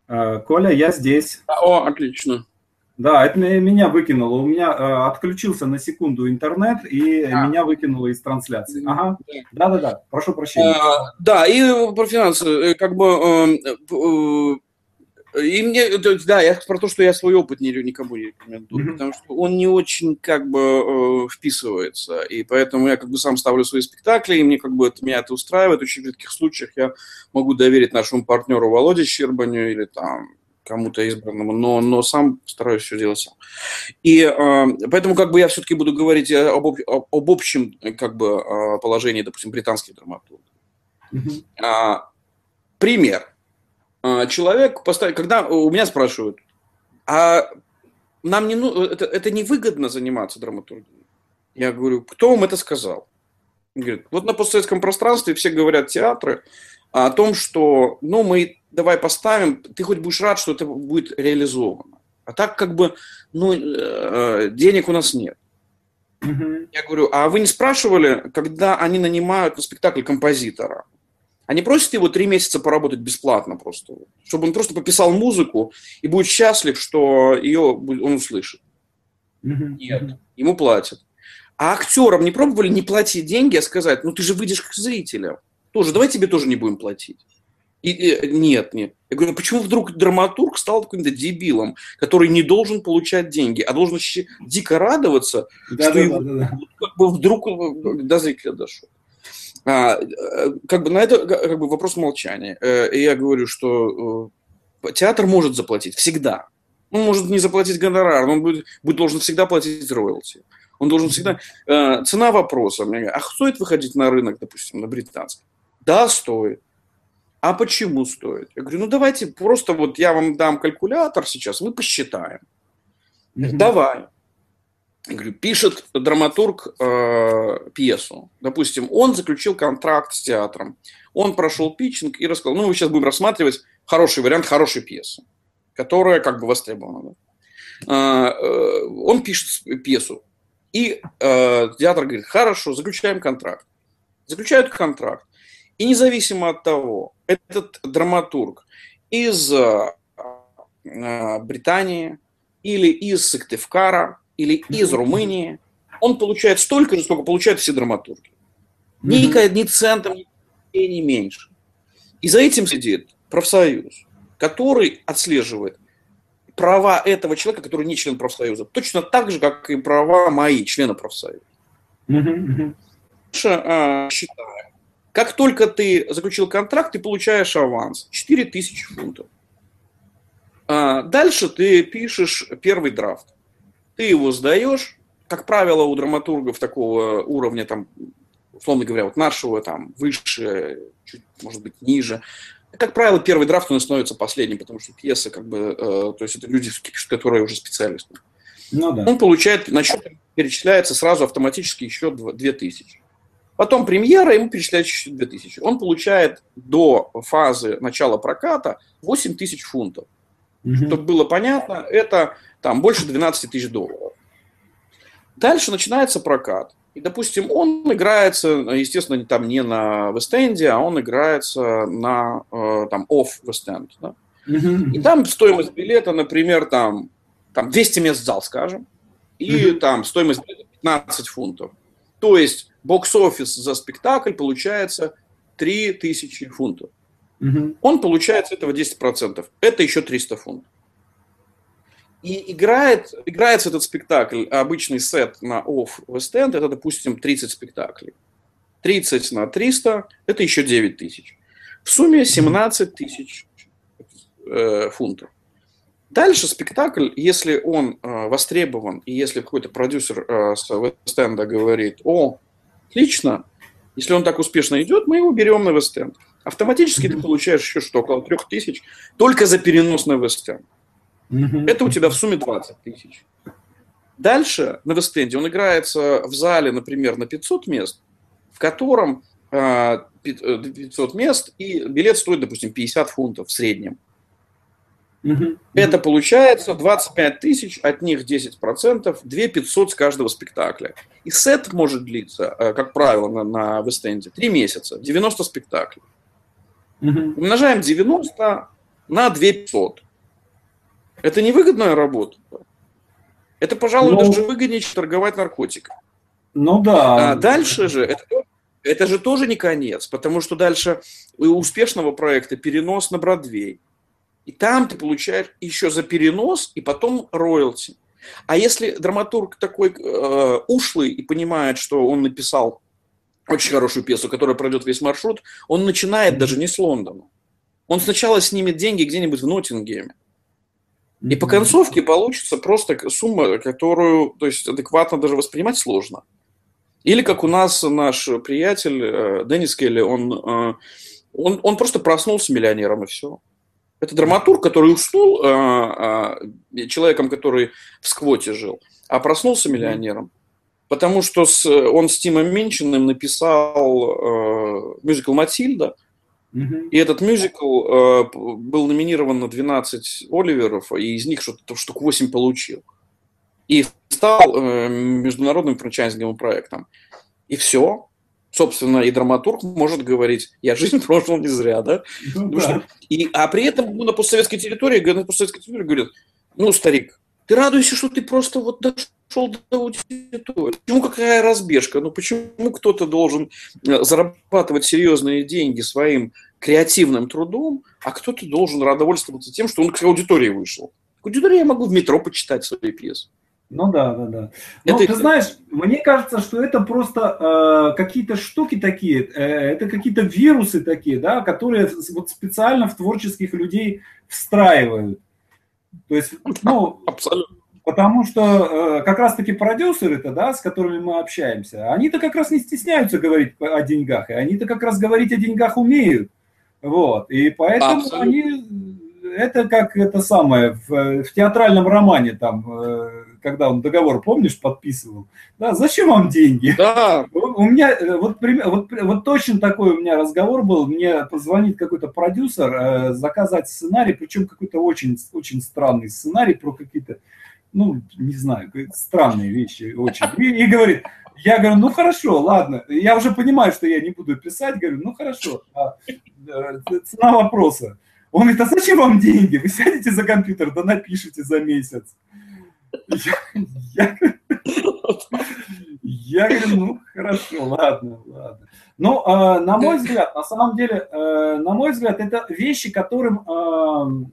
Speaker 2: Коля, я здесь.
Speaker 1: О, отлично.
Speaker 2: Да, это меня выкинуло. У меня э, отключился на секунду интернет, и а. меня выкинуло из трансляции. Ага. Да-да-да, прошу прощения. А,
Speaker 1: да, и про финансы. Э, как бы эм, э, и мне, да, я про то, что я свой опыт не, никому не рекомендую, mm-hmm. потому что он не очень как бы э, вписывается, и поэтому я как бы сам ставлю свои спектакли, и мне как бы это, меня это устраивает. В очень редких случаях я могу доверить нашему партнеру Володе Щербаню или там кому-то избранному, но, но сам стараюсь все делать сам. И э, поэтому как бы я все-таки буду говорить об, об, об общем как бы э, положении, допустим, британских драматургов. Mm-hmm. А, пример. А, человек поставить, когда у меня спрашивают, а нам не ну, это, это невыгодно заниматься драматургией. Я говорю, кто вам это сказал? Он говорит, вот на постсоветском пространстве все говорят театры о том, что, ну, мы давай поставим, ты хоть будешь рад, что это будет реализовано. А так как бы, ну, э, денег у нас нет. Я говорю, а вы не спрашивали, когда они нанимают на спектакль композитора? Они просят его три месяца поработать бесплатно просто, чтобы он просто пописал музыку и будет счастлив, что ее он услышит. Нет, ему платят. А актерам не пробовали не платить деньги, а сказать, ну ты же выйдешь к зрителям. Тоже, давай тебе тоже не будем платить. И, и, нет, нет. Я говорю, «Ну почему вдруг драматург стал каким-то дебилом, который не должен получать деньги, а должен дико радоваться, да, что да, его, да, да. Как бы вдруг до зрителя дошел. А, э, как бы на это как бы вопрос молчания. Э, и я говорю, что э, театр может заплатить всегда. Он может не заплатить гонорар, но он будет, будет должен всегда платить роялти. Он должен всегда... цена вопроса. А стоит выходить на рынок, допустим, на британский? Да, стоит. А почему стоит? Я говорю, ну давайте просто вот я вам дам калькулятор сейчас, мы посчитаем. Mm-hmm. Давай. Говорю, пишет драматург э, пьесу. Допустим, он заключил контракт с театром. Он прошел питчинг и рассказал, ну, мы сейчас будем рассматривать хороший вариант хорошей пьесы, которая как бы востребована. Да? Э, он пишет пьесу, и э, театр говорит, хорошо, заключаем контракт. Заключают контракт. И независимо от того, этот драматург из э, Британии или из Сыктывкара или из Румынии, он получает столько же, сколько получают все драматурги. Ни, ни центом, ни, ни меньше. И за этим сидит профсоюз, который отслеживает права этого человека, который не член профсоюза, точно так же, как и права мои, члена профсоюза. Mm-hmm. Считаю, как только ты заключил контракт, ты получаешь аванс 4000 фунтов. А, дальше ты пишешь первый драфт. Ты его сдаешь. Как правило, у драматургов такого уровня, там, условно говоря, вот нашего, там, выше, чуть, может быть, ниже, как правило, первый драфт он становится последним, потому что пьеса, как бы, э, то есть это люди, которые уже специалисты. Ну, да. Он получает, на счет перечисляется сразу автоматически еще 2000. Потом премьера, ему перечисляется еще 2000. Он получает до фазы начала проката 8 тысяч фунтов. Угу. Чтобы было понятно, это там больше 12 тысяч долларов. Дальше начинается прокат. И, допустим, он играется, естественно, там не на Вест-Энде, а он играется на э, там off Вест-Энд. Да? Mm-hmm. И там стоимость билета, например, там, там 200 мест в зал, скажем, и mm-hmm. там стоимость билета 15 фунтов. То есть бокс-офис за спектакль получается 3000 фунтов. Mm-hmm. Он получает с этого 10%. Это еще 300 фунтов. И играет, играется этот спектакль, обычный сет на офф West End, это, допустим, 30 спектаклей. 30 на 300 – это еще 9 тысяч. В сумме 17 тысяч э, фунтов. Дальше спектакль, если он э, востребован, и если какой-то продюсер э, с Вест-Энда говорит, о, отлично, если он так успешно идет, мы его берем на Вест-Энд. Автоматически ты получаешь еще что, около 3 тысяч только за перенос на Вест-Энд. Это у тебя в сумме 20 тысяч. Дальше на Вестенде он играется в зале, например, на 500 мест, в котором 500 э, мест, и билет стоит, допустим, 50 фунтов в среднем. Угу. Это получается 25 тысяч, от них 10%, 2 500 с каждого спектакля. И сет может длиться, э, как правило, на, на Вестенде 3 месяца, 90 спектаклей. Угу. Умножаем 90 на 2 500. Это невыгодная работа. Это, пожалуй, ну, даже выгоднее, чем торговать наркотиками.
Speaker 2: Ну да.
Speaker 1: А дальше же, это, это же тоже не конец, потому что дальше у успешного проекта перенос на Бродвей. И там ты получаешь еще за перенос и потом роялти. А если драматург такой э, ушлый и понимает, что он написал очень хорошую пьесу, которая пройдет весь маршрут, он начинает даже не с Лондона. Он сначала снимет деньги где-нибудь в Ноттингеме. И по концовке получится просто сумма, которую, то есть, адекватно даже воспринимать сложно. Или как у нас наш приятель э, Деннис Келли, он, э, он, он просто проснулся миллионером и все. Это драматург, который уснул э, человеком, который в сквоте жил, а проснулся миллионером. Потому что с, он с Тимом Минчиным написал мюзикл «Матильда», и этот мюзикл э, был номинирован на 12 Оливеров, и из них что-то штук 8 получил. И стал э, международным франчайзинговым проектом. И все. Собственно, и драматург может говорить, я жизнь прожил не зря, да? Ну, да. Что, и, а при этом на постсоветской территории, на постсоветской территории говорят, ну, старик, ты радуешься, что ты просто вот дошел до аудитории. Почему какая разбежка? Ну почему кто-то должен э, зарабатывать серьезные деньги своим креативным трудом, а кто-то должен радовольствоваться тем, что он к аудитории вышел. К аудитории я могу в метро почитать свои пьесы.
Speaker 2: Ну да, да, да. Но это... ты знаешь, мне кажется, что это просто э, какие-то штуки такие, э, это какие-то вирусы такие, да, которые вот специально в творческих людей встраивают. То есть, ну, абсолютно. Потому что э, как раз-таки продюсеры-то, да, с которыми мы общаемся, они-то как раз не стесняются говорить о деньгах, и они-то как раз говорить о деньгах умеют. Вот. И поэтому Абсолютно. они это как это самое в, в театральном романе там, э, когда он договор, помнишь, подписывал, да, зачем вам деньги?
Speaker 1: Да.
Speaker 2: У меня э, вот, вот, вот точно такой у меня разговор был, мне позвонит какой-то продюсер, э, заказать сценарий, причем какой-то очень, очень странный сценарий про какие-то, ну, не знаю, странные вещи очень. И, и говорит, я говорю, ну хорошо, ладно, я уже понимаю, что я не буду писать, говорю, ну хорошо, а, э, цена вопроса. Он говорит, а зачем вам деньги? Вы сядете за компьютер, да напишите за месяц. Я, я, говорю, ну хорошо, ладно, ладно. Ну, э, на мой взгляд, на самом деле, э, на мой взгляд, это вещи, которым, э,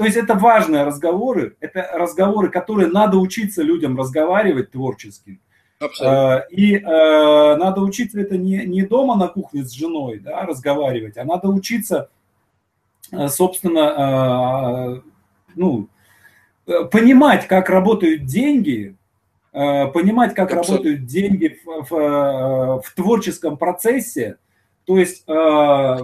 Speaker 2: то есть это важные разговоры, это разговоры, которые надо учиться людям разговаривать творчески. Абсолютно. И э, надо учиться это не, не дома на кухне с женой да, разговаривать, а надо учиться, собственно, э, ну, понимать, как работают деньги, э, понимать, как Абсолютно. работают деньги в, в, э, в творческом процессе. То есть э,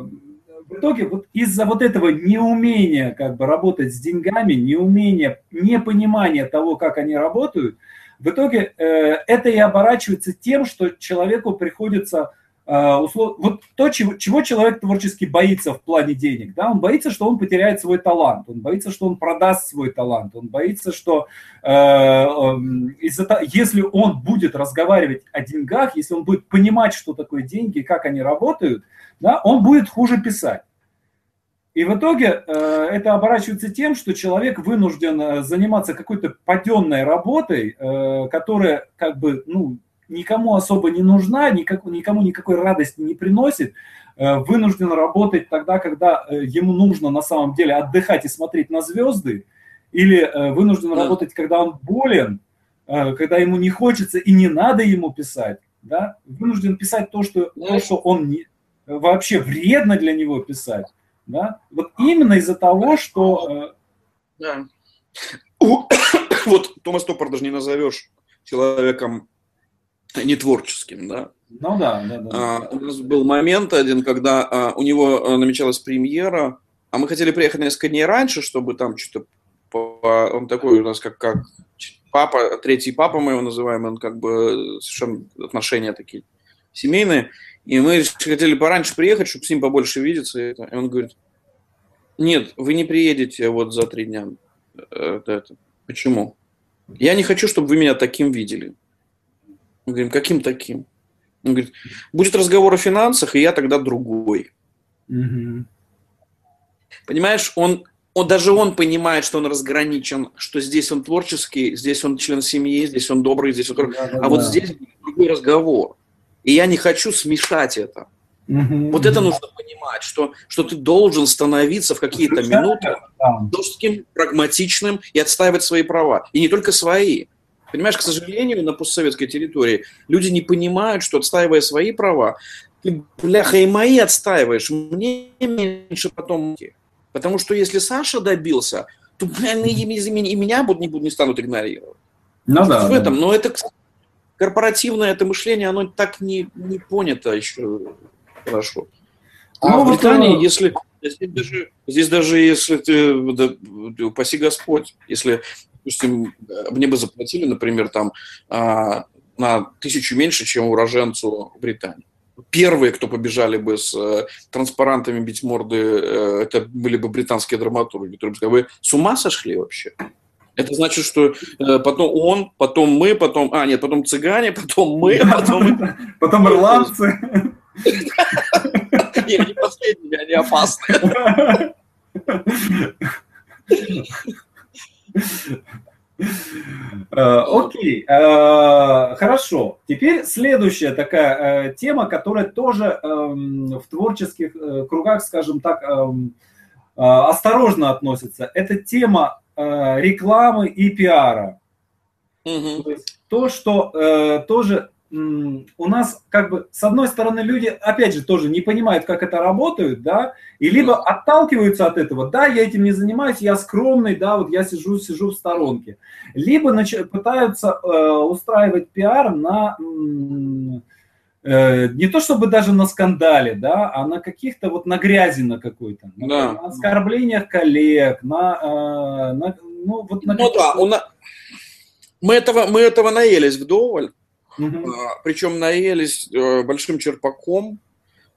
Speaker 2: в итоге вот из-за вот этого неумения как бы работать с деньгами, неумения, непонимания того, как они работают – в итоге э, это и оборачивается тем, что человеку приходится услов... вот то, чего, чего человек творчески боится в плане денег, да, он боится, что он потеряет свой талант, он боится, что он продаст свой талант, он боится, что э, э, если он будет разговаривать о деньгах, если он будет понимать, что такое деньги, как они работают, да, он будет хуже писать. И в итоге э, это оборачивается тем, что человек вынужден э, заниматься какой-то паденной работой, э, которая как бы ну, никому особо не нужна, никак, никому никакой радости не приносит, э, вынужден работать тогда, когда э, ему нужно на самом деле отдыхать и смотреть на звезды, или э, вынужден да. работать, когда он болен, когда ему не хочется и не надо ему писать, да? вынужден писать то, что, то, что он не, вообще вредно для него писать. Да? Вот именно из-за того, что...
Speaker 1: Да. Вот Томас Топор даже не назовешь человеком не творческим, да?
Speaker 2: Ну да, да, да.
Speaker 1: А, у нас был момент один, когда а, у него а, намечалась премьера, а мы хотели приехать несколько дней раньше, чтобы там что-то... Он такой у нас как, как папа, третий папа мы его называем, он как бы совершенно отношения такие семейные. И мы хотели пораньше приехать, чтобы с ним побольше видеться. И он говорит, нет, вы не приедете вот за три дня. Это, это. Почему? Я не хочу, чтобы вы меня таким видели. Мы говорим, каким таким? Он говорит, будет разговор о финансах, и я тогда другой. Угу. Понимаешь, он, он, даже он понимает, что он разграничен, что здесь он творческий, здесь он член семьи, здесь он добрый, здесь он... Да, да, а да. вот здесь другой разговор. И я не хочу смешать это. Угу, вот это нужно понимать, что, что ты должен становиться в какие-то минуты жестким, прагматичным и отстаивать свои права. И не только свои. Понимаешь, к сожалению, на постсоветской территории люди не понимают, что отстаивая свои права, ты, бляха, и мои отстаиваешь, мне меньше потом. Потому что если Саша добился, то, бля, и, и, меня будут, не, будут, не станут игнорировать. Ну да. В этом, но это, корпоративное это мышление, оно так не, не понято еще хорошо. А ну, в Британии, вот, если здесь даже, здесь даже если ты, да, упаси Господь, если, допустим, мне бы заплатили, например, там а, на тысячу меньше, чем уроженцу Британии. Первые, кто побежали бы с э, транспарантами бить морды, э, это были бы британские драматурги, которые бы сказали, вы с ума сошли вообще? Это значит, что э, потом он, потом мы, потом... А, нет, потом цыгане, потом мы, потом...
Speaker 2: Потом ирландцы.
Speaker 1: Нет, не последними, они опасны.
Speaker 2: Э, окей, э, хорошо. Теперь следующая такая тема, которая тоже эм, в творческих кругах, скажем так, эм, осторожно относится. Это тема Э, рекламы и пиара. Угу. То, есть то, что э, тоже у нас как бы с одной стороны люди опять же тоже не понимают, как это работает, да, и либо отталкиваются от этого, да, я этим не занимаюсь, я скромный, да, вот я сижу сижу в сторонке, либо нач- пытаются э, устраивать пиар на Э, не то чтобы даже на скандале, да, а на каких-то вот на грязи на какой-то, на, да. на оскорблениях коллег, на, э, на ну вот на
Speaker 1: ну да, нас Мы этого, мы этого наелись вдоволь, угу. причем наелись э, большим черпаком.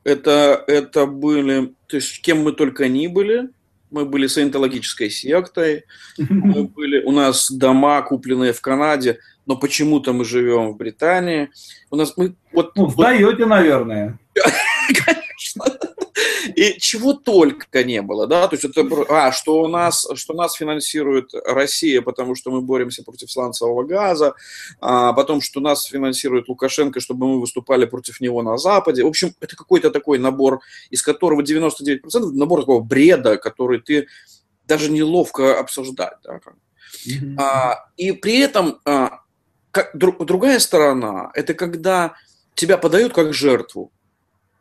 Speaker 1: Это, это были, то есть кем мы только ни были, мы были саентологической сектой, мы были, у нас дома, купленные в Канаде, но почему-то мы живем в Британии. У нас мы
Speaker 2: вот. Ну, сдаете, наверное.
Speaker 1: Конечно. И чего только не было, да, то есть это, а, что у нас, что нас финансирует Россия, потому что мы боремся против сланцевого газа, а потом, что нас финансирует Лукашенко, чтобы мы выступали против него на Западе. В общем, это какой-то такой набор, из которого 99% набор такого бреда, который ты даже неловко обсуждать, да, mm-hmm. а, и при этом а, как, друг, другая сторона, это когда тебя подают как жертву.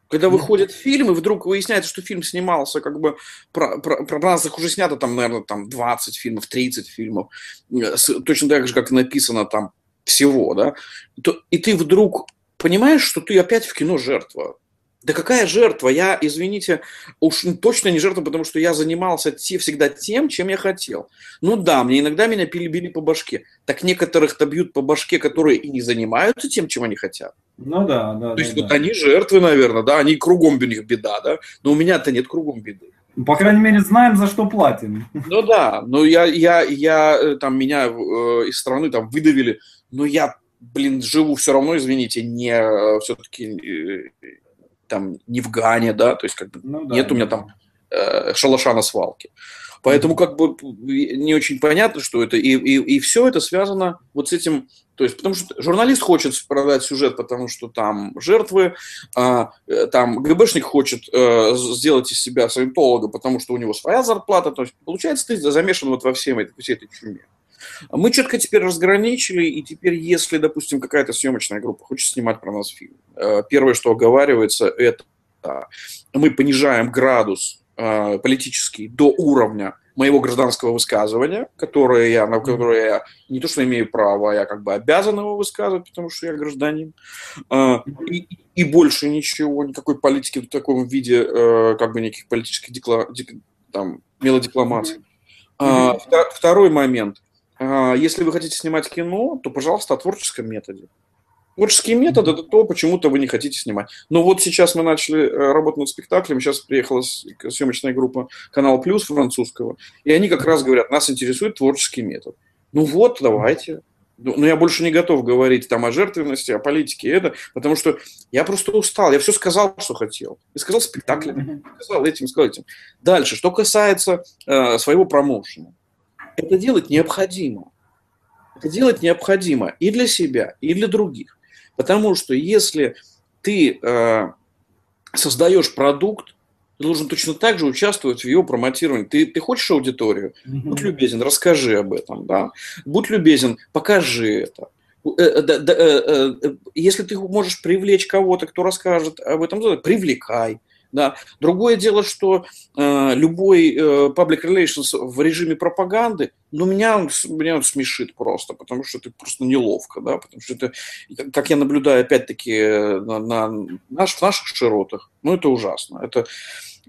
Speaker 1: Когда выходит фильм, и вдруг выясняется, что фильм снимался, как бы про, про, про нас их уже снято там, наверное, там 20 фильмов, 30 фильмов, э, с, точно так же, как написано там всего, да, то, и ты вдруг понимаешь, что ты опять в кино жертва. Да какая жертва? Я, извините, уж точно не жертва, потому что я занимался те, всегда тем, чем я хотел. Ну да, мне иногда меня пили, били по башке. Так некоторых-то бьют по башке, которые и не занимаются тем, чем они хотят.
Speaker 2: Ну да, да.
Speaker 1: То
Speaker 2: да,
Speaker 1: есть
Speaker 2: да.
Speaker 1: вот они жертвы, наверное, да, они кругом у них беда, да, но у меня-то нет кругом беды.
Speaker 2: По крайней мере, знаем, за что платим.
Speaker 1: Ну да, но я, я, я э, там, меня э, из страны там выдавили, но я, блин, живу все равно, извините, не э, все-таки э, там не в Гане, да, то есть как бы ну, да, нет у меня там э, шалаша на свалке. Поэтому как бы не очень понятно, что это. И, и, и все это связано вот с этим. То есть, потому что журналист хочет продать сюжет, потому что там жертвы, а, э, там ГБшник хочет а, сделать из себя саентолога, потому что у него своя зарплата. То есть, получается, ты замешан вот во всем этой, всей этой чуме. Мы четко теперь разграничили, и теперь, если, допустим, какая-то съемочная группа хочет снимать про нас фильм, э, первое, что оговаривается, это мы понижаем градус э, политический до уровня моего гражданского высказывания, которое я, на которое я не то что имею право, а я как бы обязан его высказывать, потому что я гражданин. Э, и, и больше ничего, никакой политики в таком виде, как бы никаких политических декла, там, мелодикламаций. Второй момент. А, если вы хотите снимать кино, то, пожалуйста, о творческом методе. Творческий метод – это то, почему-то вы не хотите снимать. Но вот сейчас мы начали э, работать над спектаклем, сейчас приехала съемочная группа «Канал Плюс» французского, и они как раз говорят, нас интересует творческий метод. Ну вот, давайте. Но ну, я больше не готов говорить там о жертвенности, о политике, это, потому что я просто устал. Я все сказал, что хотел. Я сказал спектакль, сказал этим, сказал этим. Дальше, что касается э, своего промоушена это делать необходимо. Это делать необходимо и для себя, и для других. Потому что если ты э, создаешь продукт, ты должен точно так же участвовать в его промотировании. Ты, ты хочешь аудиторию? Будь любезен, расскажи об этом. Да? Будь любезен, покажи это. Э, э, э, если ты можешь привлечь кого-то, кто расскажет об этом, привлекай. Да. Другое дело, что э, любой э, public relations в режиме пропаганды, ну, меня он, меня он смешит просто, потому что это просто неловко, да, потому что это, как я наблюдаю, опять-таки, на, на наш, в наших широтах, ну, это ужасно. Это,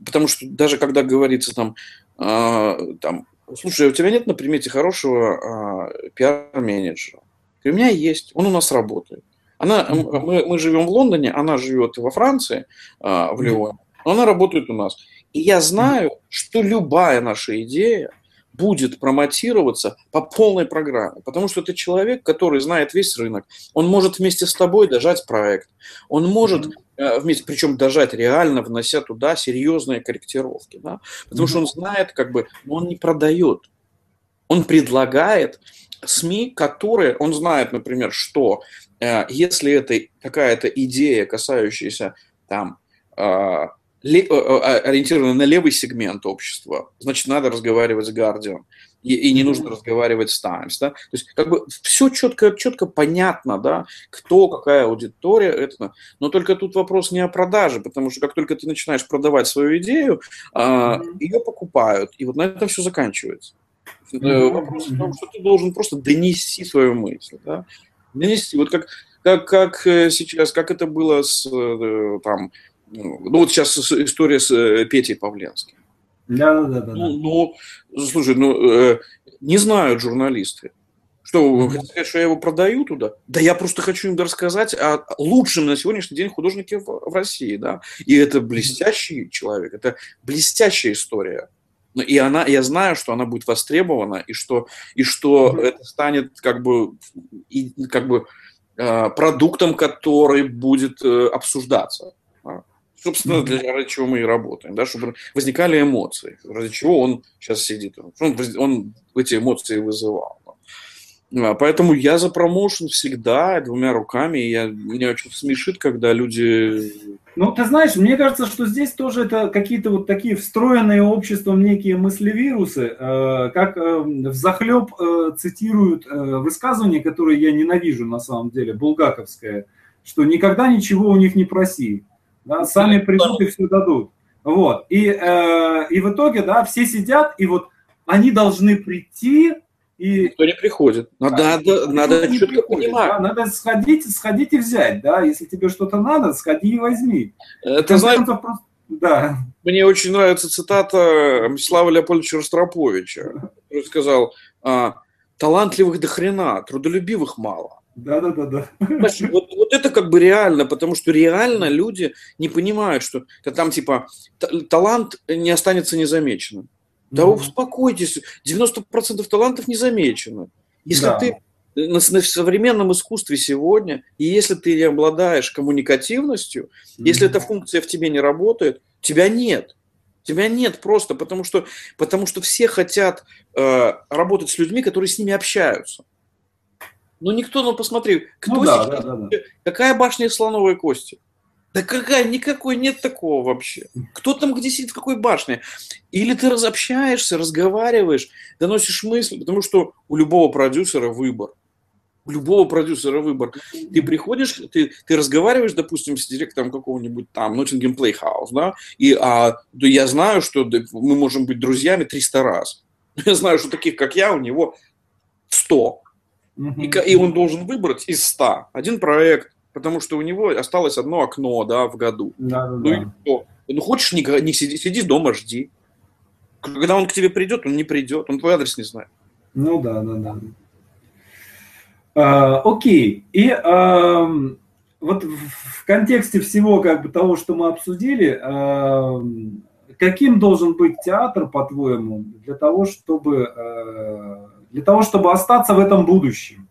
Speaker 1: потому что даже когда говорится там, э, там слушай, у тебя нет на примете хорошего э, пиар-менеджера? У меня есть, он у нас работает. Она, мы, мы живем в Лондоне, она живет во Франции, э, в Лионе она работает у нас. И я знаю, что любая наша идея будет промотироваться по полной программе, потому что это человек, который знает весь рынок, он может вместе с тобой дожать проект, он может mm-hmm. вместе, причем дожать реально, внося туда серьезные корректировки, да? потому что он знает, как бы, он не продает, он предлагает СМИ, которые, он знает, например, что э, если это какая-то идея, касающаяся там э, Э, э, ориентированы на левый сегмент общества, значит, надо разговаривать с Guardian. И, и не нужно разговаривать с Times, да, то есть как бы все четко, четко понятно, да, кто, какая аудитория, это, но только тут вопрос не о продаже, потому что как только ты начинаешь продавать свою идею, а, ее покупают, и вот на этом все заканчивается. Вопрос в том, что ты должен просто донести свою мысль, да, донести, вот как, как, как э, сейчас, как это было с там ну, ну, вот сейчас история с э, Петей Павленским. Да, да, да. Ну, ну, слушай, ну, э, не знают журналисты, Что, вы хотите сказать, что я его продаю туда? Да я просто хочу им рассказать о лучшем на сегодняшний день художнике в, в России, да. И это блестящий человек, это блестящая история. И она, я знаю, что она будет востребована, и что, и что mm-hmm. это станет как бы, и, как бы э, продуктом, который будет э, обсуждаться. Собственно, для ради чего мы и работаем, да, чтобы возникали эмоции, ради чего он сейчас сидит. Он, он эти эмоции вызывал. А, поэтому я за промоушен всегда двумя руками. Я, меня очень смешит, когда люди...
Speaker 2: Ну, ты знаешь, мне кажется, что здесь тоже это какие-то вот такие встроенные обществом некие мыслевирусы, э, как э, в захлеб э, цитируют высказывание, которое я ненавижу на самом деле, булгаковское, что никогда ничего у них не проси. Да, сами придут и все дадут. Вот. И, э, и в итоге, да, все сидят, и вот они должны прийти, и...
Speaker 1: Никто не приходит. Надо, надо, надо четко понимать. Да,
Speaker 2: надо сходить, сходить и взять, да. Если тебе что-то надо, сходи и возьми.
Speaker 1: Это знаешь, просто... да. Мне очень нравится цитата Мстислава Леопольдовича Ростроповича, который сказал, а, талантливых до хрена, трудолюбивых мало.
Speaker 2: Да, да, да, да.
Speaker 1: Вот, вот это как бы реально, потому что реально люди не понимают, что там типа талант не останется незамеченным. Да mm-hmm. успокойтесь, 90% талантов не замечено. Если да. ты на, на современном искусстве сегодня, и если ты не обладаешь коммуникативностью, mm-hmm. если эта функция в тебе не работает, тебя нет. Тебя нет просто, потому что, потому что все хотят э, работать с людьми, которые с ними общаются. Ну никто, ну посмотри, кто ну, да, сейчас, да, да, да. какая башня из слоновой кости? Да какая, никакой нет такого вообще. Кто там где сидит, в какой башне? Или ты разобщаешься, разговариваешь, доносишь мысли, потому что у любого продюсера выбор. У любого продюсера выбор. Ты приходишь, ты, ты разговариваешь, допустим, с директором какого-нибудь там Nottingham Playhouse, да, и а, да я знаю, что мы можем быть друзьями 300 раз. Я знаю, что таких, как я, у него 100. И, и он должен выбрать из 100 один проект, потому что у него осталось одно окно, да, в году. Да, да, ну, да. И что? ну хочешь, не, не сиди, сиди дома, жди. Когда он к тебе придет, он не придет, он твой адрес не знает.
Speaker 2: Ну да, да, да. А, окей. И а, вот в контексте всего как бы того, что мы обсудили, а, каким должен быть театр, по-твоему, для того, чтобы а, для того, чтобы остаться в этом будущем?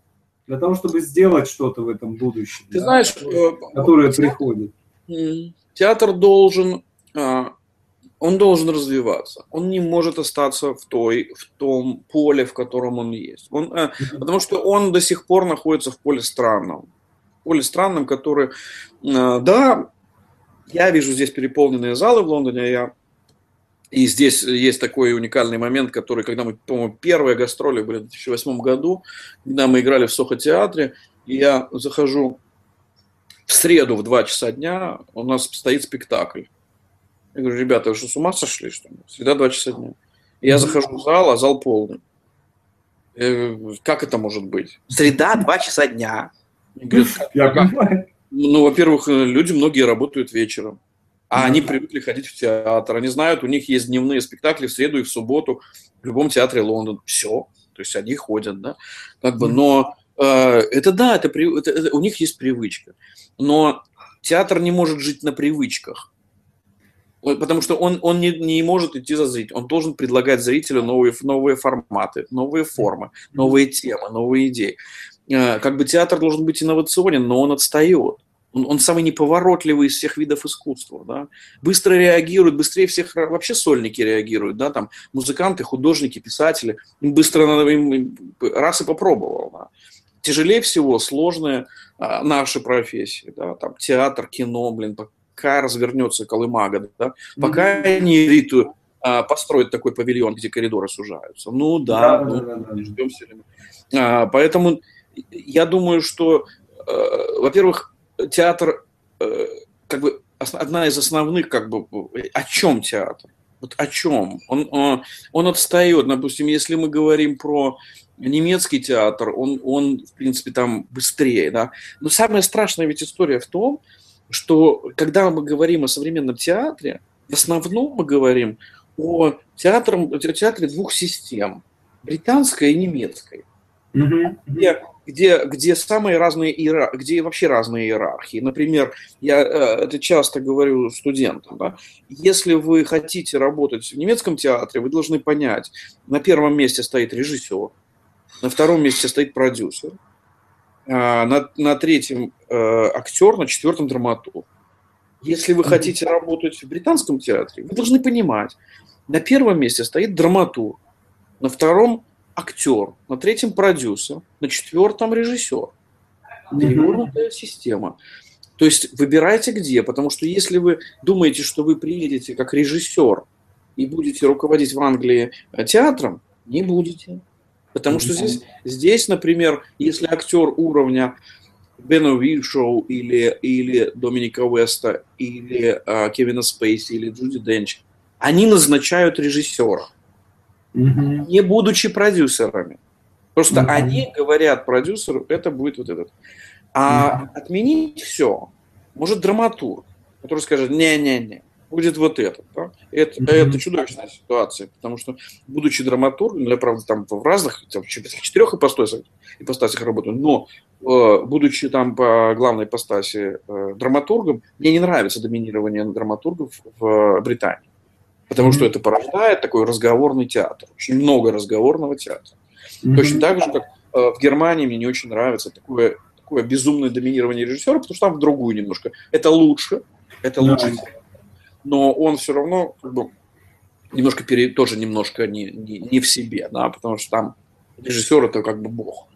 Speaker 2: для того, чтобы сделать что-то в этом будущем.
Speaker 1: Ты да, знаешь,
Speaker 2: которое, э, которое театр, приходит.
Speaker 1: Театр должен, а, он должен развиваться. Он не может остаться в, той, в том поле, в котором он есть. Он, mm Потому что он до сих пор находится в поле странном. В поле странном, который, а, да, я вижу здесь переполненные залы в Лондоне, я и здесь есть такой уникальный момент, который, когда мы, по-моему, первые гастроли были в 2008 году, когда мы играли в Сохо-театре, и я захожу в среду в 2 часа дня, у нас стоит спектакль. Я говорю, ребята, вы что, с ума сошли, что ли? Среда 2 часа дня. И я захожу в зал, а зал полный. Я как это может быть? Среда, 2 часа дня. Я говорю, ну, во-первых, люди многие работают вечером. А они привыкли ходить в театр. Они знают, у них есть дневные спектакли в среду и в субботу в любом театре Лондона. Все. То есть они ходят, да. Как бы, но э, это да, это, это, это, у них есть привычка. Но театр не может жить на привычках. Потому что он, он не, не может идти за зрителем. Он должен предлагать зрителю новые, новые форматы, новые формы, новые темы, новые идеи. Э, как бы театр должен быть инновационен, но он отстает. Он, он самый неповоротливый из всех видов искусства, да. Быстро реагирует, быстрее всех вообще сольники реагируют, да, там музыканты, художники, писатели. Им быстро надо, им, раз и попробовал, да. Тяжелее всего сложные а, наши профессии, да, там театр, кино, блин, пока развернется Колымага, да, пока mm-hmm. не элиту а, построить такой павильон, где коридоры сужаются. Ну да, да, ну, да, да, да. ждем все время. А, поэтому я думаю, что, э, во-первых, театр, э, как бы одна из основных, как бы, о чем театр? Вот о чем? Он, он, он отстает. Допустим, если мы говорим про немецкий театр, он, он, в принципе, там быстрее, да. Но самая страшная ведь история в том, что когда мы говорим о современном театре, в основном мы говорим о театре, о театре двух систем, британской и немецкой. где, где, где самые разные иерархии, где вообще разные иерархии. Например, я э, это часто говорю студентам, да, если вы хотите работать в немецком театре, вы должны понять, на первом месте стоит режиссер, на втором месте стоит продюсер, а, на, на третьем э, актер, на четвертом драматург. Если вы хотите работать в британском театре, вы должны понимать, на первом месте стоит драматург, на втором актер, на третьем продюсер, на четвертом режиссер. Перевернутая система. То есть выбирайте где, потому что если вы думаете, что вы приедете как режиссер и будете руководить в Англии э, театром, не будете. Потому что здесь, здесь, например, если актер уровня Бена Вишоу или, или Доминика Уэста, или э, Кевина Спейси, или Джуди Денч, они назначают режиссера, mm не будучи продюсерами. Просто mm они говорят продюсеру, это будет вот этот. А mm отменить все может драматург, который скажет, не-не-не, будет вот это. Да? Это, mm-hmm. это чудовищная ситуация, потому что, будучи драматургом, я, правда, там в разных, там, в четырех ипостасях, ипостасях работаю, но э, будучи там по главной ипостаси э, драматургом, мне не нравится доминирование драматургов в Британии, потому mm-hmm. что это порождает такой разговорный театр, очень много разговорного театра. Mm-hmm. Точно так же, как э, в Германии мне не очень нравится такое, такое безумное доминирование режиссера, потому что там в другую немножко. Это лучше, это лучше. Yeah но он все равно как бы, немножко пере, тоже немножко не, не, не в себе, да, потому что там режиссер это как бы бог.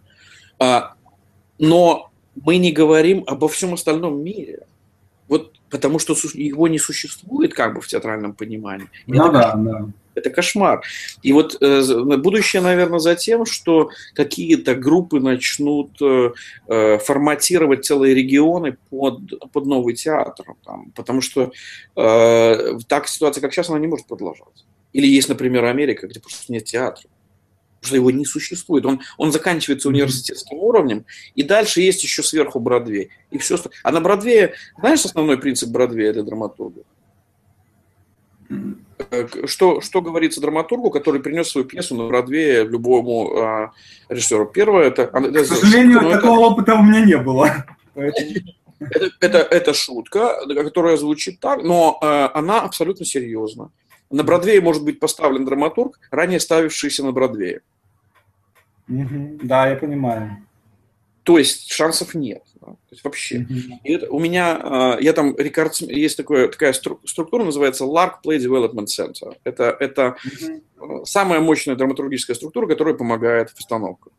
Speaker 1: А, но мы не говорим обо всем остальном мире. Вот потому что его не существует как бы в театральном понимании. Ну, да, да. Это кошмар. И вот э, будущее, наверное, за тем, что какие-то группы начнут э, э, форматировать целые регионы под, под новый театр. Там, потому что э, так ситуация, как сейчас, она не может продолжаться. Или есть, например, Америка, где просто нет театра. Потому что его не существует. Он, он заканчивается университетским уровнем, и дальше есть еще сверху Бродвей. И все. А на Бродвее, знаешь, основной принцип Бродвея для драматурга? Э, что, что говорится драматургу, который принес свою пьесу на Бродвее любому а, режиссеру? Первое это...
Speaker 2: К сожалению, ну, такого это, опыта у меня не было.
Speaker 1: Это, это, это шутка, которая звучит так, но э, она абсолютно серьезна. На Бродвее может быть поставлен драматург, ранее ставившийся на Бродвее.
Speaker 2: Да, я понимаю.
Speaker 1: То есть шансов нет. Да? То есть вообще. Mm-hmm. И это, у меня, а, я там, рекорд, есть такое, такая структура, называется Lark Play Development Center. Это, это mm-hmm. самая мощная драматургическая структура, которая помогает в постановках.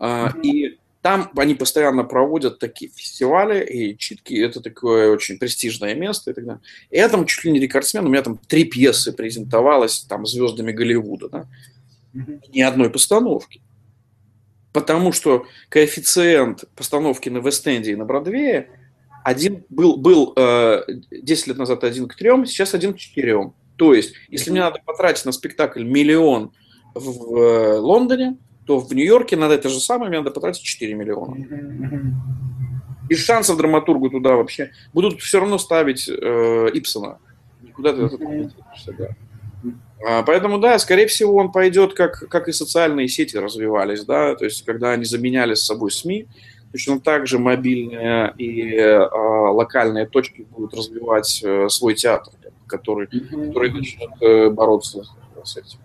Speaker 1: Mm-hmm. И там они постоянно проводят такие фестивали и читки. Это такое очень престижное место и так далее. И я там чуть ли не рекордсмен. У меня там три пьесы презентовалось там звездами Голливуда. Да? Mm-hmm. Ни одной постановки потому что коэффициент постановки на Вест-Энде и на Бродвее один, был, был э, 10 лет назад один к трем, сейчас один к четырем. То есть, если мне надо потратить на спектакль миллион в, э, Лондоне, то в Нью-Йорке надо это же самое, мне надо потратить 4 миллиона. Без шансов драматургу туда вообще. Будут все равно ставить э, Ипсона. Никуда ты это не поэтому, да, скорее всего, он пойдет, как, как и социальные сети развивались, да, то есть когда они заменяли с собой СМИ, точно так же мобильные и э, локальные точки будут развивать э, свой театр, который, mm-hmm. который начнет э, бороться с этим.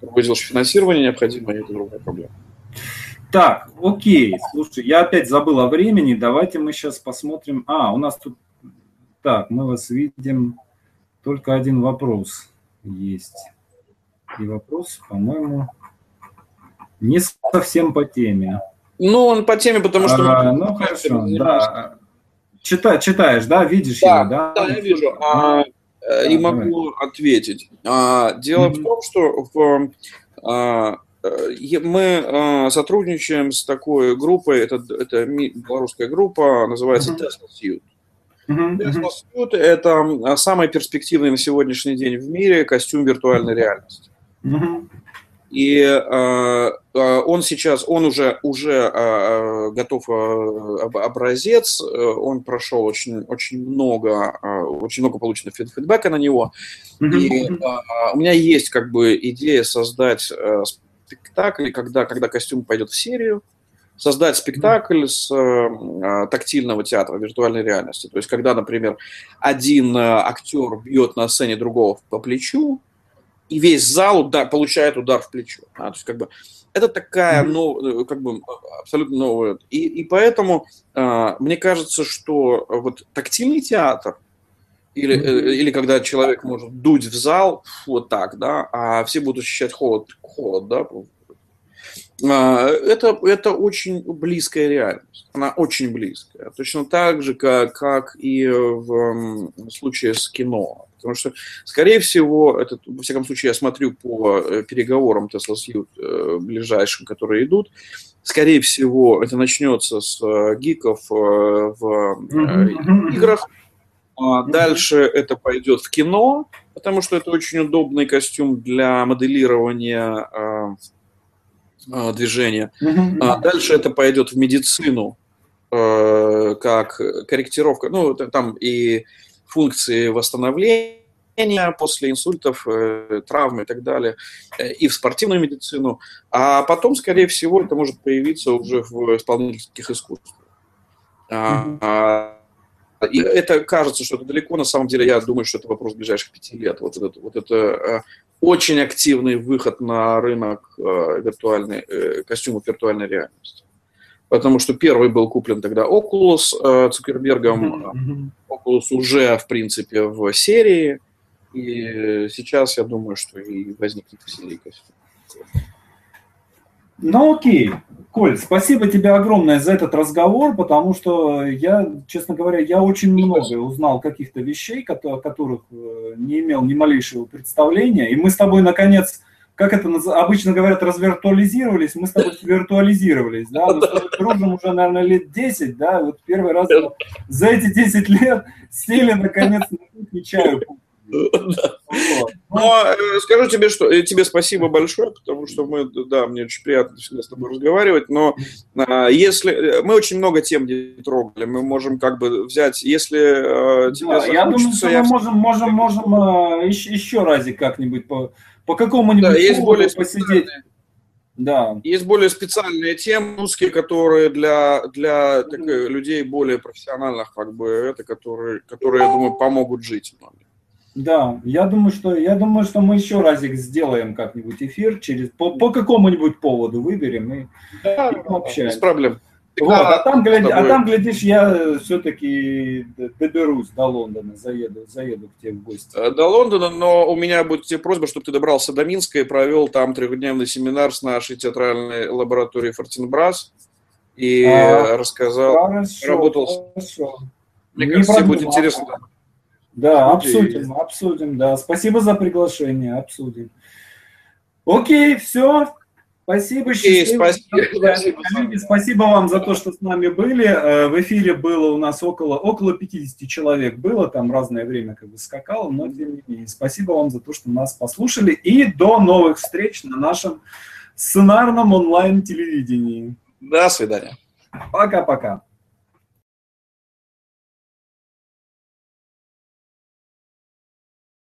Speaker 1: Другое дело, что финансирование необходимо, это другая проблема.
Speaker 2: Так, окей, слушай, я опять забыл о времени, давайте мы сейчас посмотрим. А, у нас тут... Так, мы вас видим. Только один вопрос есть. И вопрос, по-моему, не совсем по теме.
Speaker 1: Ну, он по теме, потому что...
Speaker 2: А, ну, хорошо, да. Чита, читаешь, да? Видишь
Speaker 1: да, его, да? Да, я вижу. А, а, и могу давай. ответить. А, дело mm-hmm. в том, что в, а, мы а, сотрудничаем с такой группой, это, это белорусская группа, называется mm-hmm. Tesla Suit. Uh-huh, это самый перспективный на сегодняшний день в мире костюм виртуальной реальности. Uh-huh. И э, он сейчас, он уже, уже э, готов образец, он прошел очень, очень много, очень много получено фидбэка на него. Uh-huh. И э, у меня есть как бы идея создать э, спектакль, когда, когда костюм пойдет в серию, создать спектакль с э, тактильного театра, виртуальной реальности. То есть, когда, например, один э, актер бьет на сцене другого по плечу, и весь зал удар, получает удар в плечо. А, то есть, как бы, это такая, ну, как бы, абсолютно новая. И, и поэтому э, мне кажется, что вот тактильный театр, или, mm-hmm. или когда человек может дуть в зал вот так, да, а все будут ощущать холод, холод, да, а, это, это очень близкая реальность. Она очень близкая. Точно так же, как, как и в случае с кино. Потому что, скорее всего, это, во всяком случае, я смотрю по э, переговорам Tesla Suite э, ближайшим, которые идут, скорее всего, это начнется с э, гиков в играх, а дальше это пойдет в кино, потому что это очень удобный костюм для моделирования Э, движения. А дальше это пойдет в медицину, э, как корректировка, ну, там и функции восстановления после инсультов, э, травм и так далее, и в спортивную медицину. А потом, скорее всего, это может появиться уже в исполнительских искусствах. А, и это кажется, что это далеко, на самом деле я думаю, что это вопрос ближайших пяти лет. Вот это, вот это очень активный выход на рынок э, виртуальной, э, костюмов виртуальной реальности. Потому что первый был куплен тогда Oculus э, Цукербергом. Oculus уже, в принципе, в серии. И сейчас я думаю, что и возникнет серии костюм.
Speaker 2: Ну окей, Коль, спасибо тебе огромное за этот разговор, потому что я, честно говоря, я очень многое узнал каких-то вещей, о которых э, не имел ни малейшего представления. И мы с тобой, наконец, как это обычно говорят, развиртуализировались, мы с тобой виртуализировались, да, мы с тобой дружим уже, наверное, лет 10, да, вот первый раз за эти 10 лет сели, наконец, на кухне чаю
Speaker 1: но э, скажу тебе, что э, тебе спасибо большое, потому что мы, да, мне очень приятно всегда с тобой разговаривать, но а, если э, мы очень много тем не трогали, мы можем как бы взять, если тебе
Speaker 2: я думаю, что мы можем, можем, можем еще, еще разик как-нибудь по, по какому-нибудь
Speaker 1: да, есть более посидеть. Да. Есть более специальные темы русские, которые для, для так, людей более профессиональных, как бы, это, которые, которые, я думаю, помогут жить многим.
Speaker 2: Да, я думаю, что я думаю, что мы еще разик сделаем как-нибудь эфир через по, по какому-нибудь поводу выберем и,
Speaker 1: да, и пообщаемся. Без проблем.
Speaker 2: Вот, а, там, гляди, а там, глядишь, я все-таки доберусь до Лондона, заеду, заеду к тебе в гости. Э,
Speaker 1: до Лондона, но у меня будет тебе просьба, чтобы ты добрался до Минска и провел там трехдневный семинар с нашей театральной лабораторией Фортенбрас и а, рассказал,
Speaker 2: хорошо, работал. Хорошо.
Speaker 1: Мне Не кажется, тебе будет интересно.
Speaker 2: Да, обсудим, обсудим, да. Спасибо за приглашение, обсудим. Окей, все. Спасибо,
Speaker 1: счастливо.
Speaker 2: Спасибо, спасибо. спасибо вам за то, что с нами были. Э, в эфире было у нас около, около 50 человек было, там разное время как бы скакало, но тем не менее. Спасибо вам за то, что нас послушали. И до новых встреч на нашем сценарном онлайн-телевидении.
Speaker 1: До свидания.
Speaker 2: Пока-пока.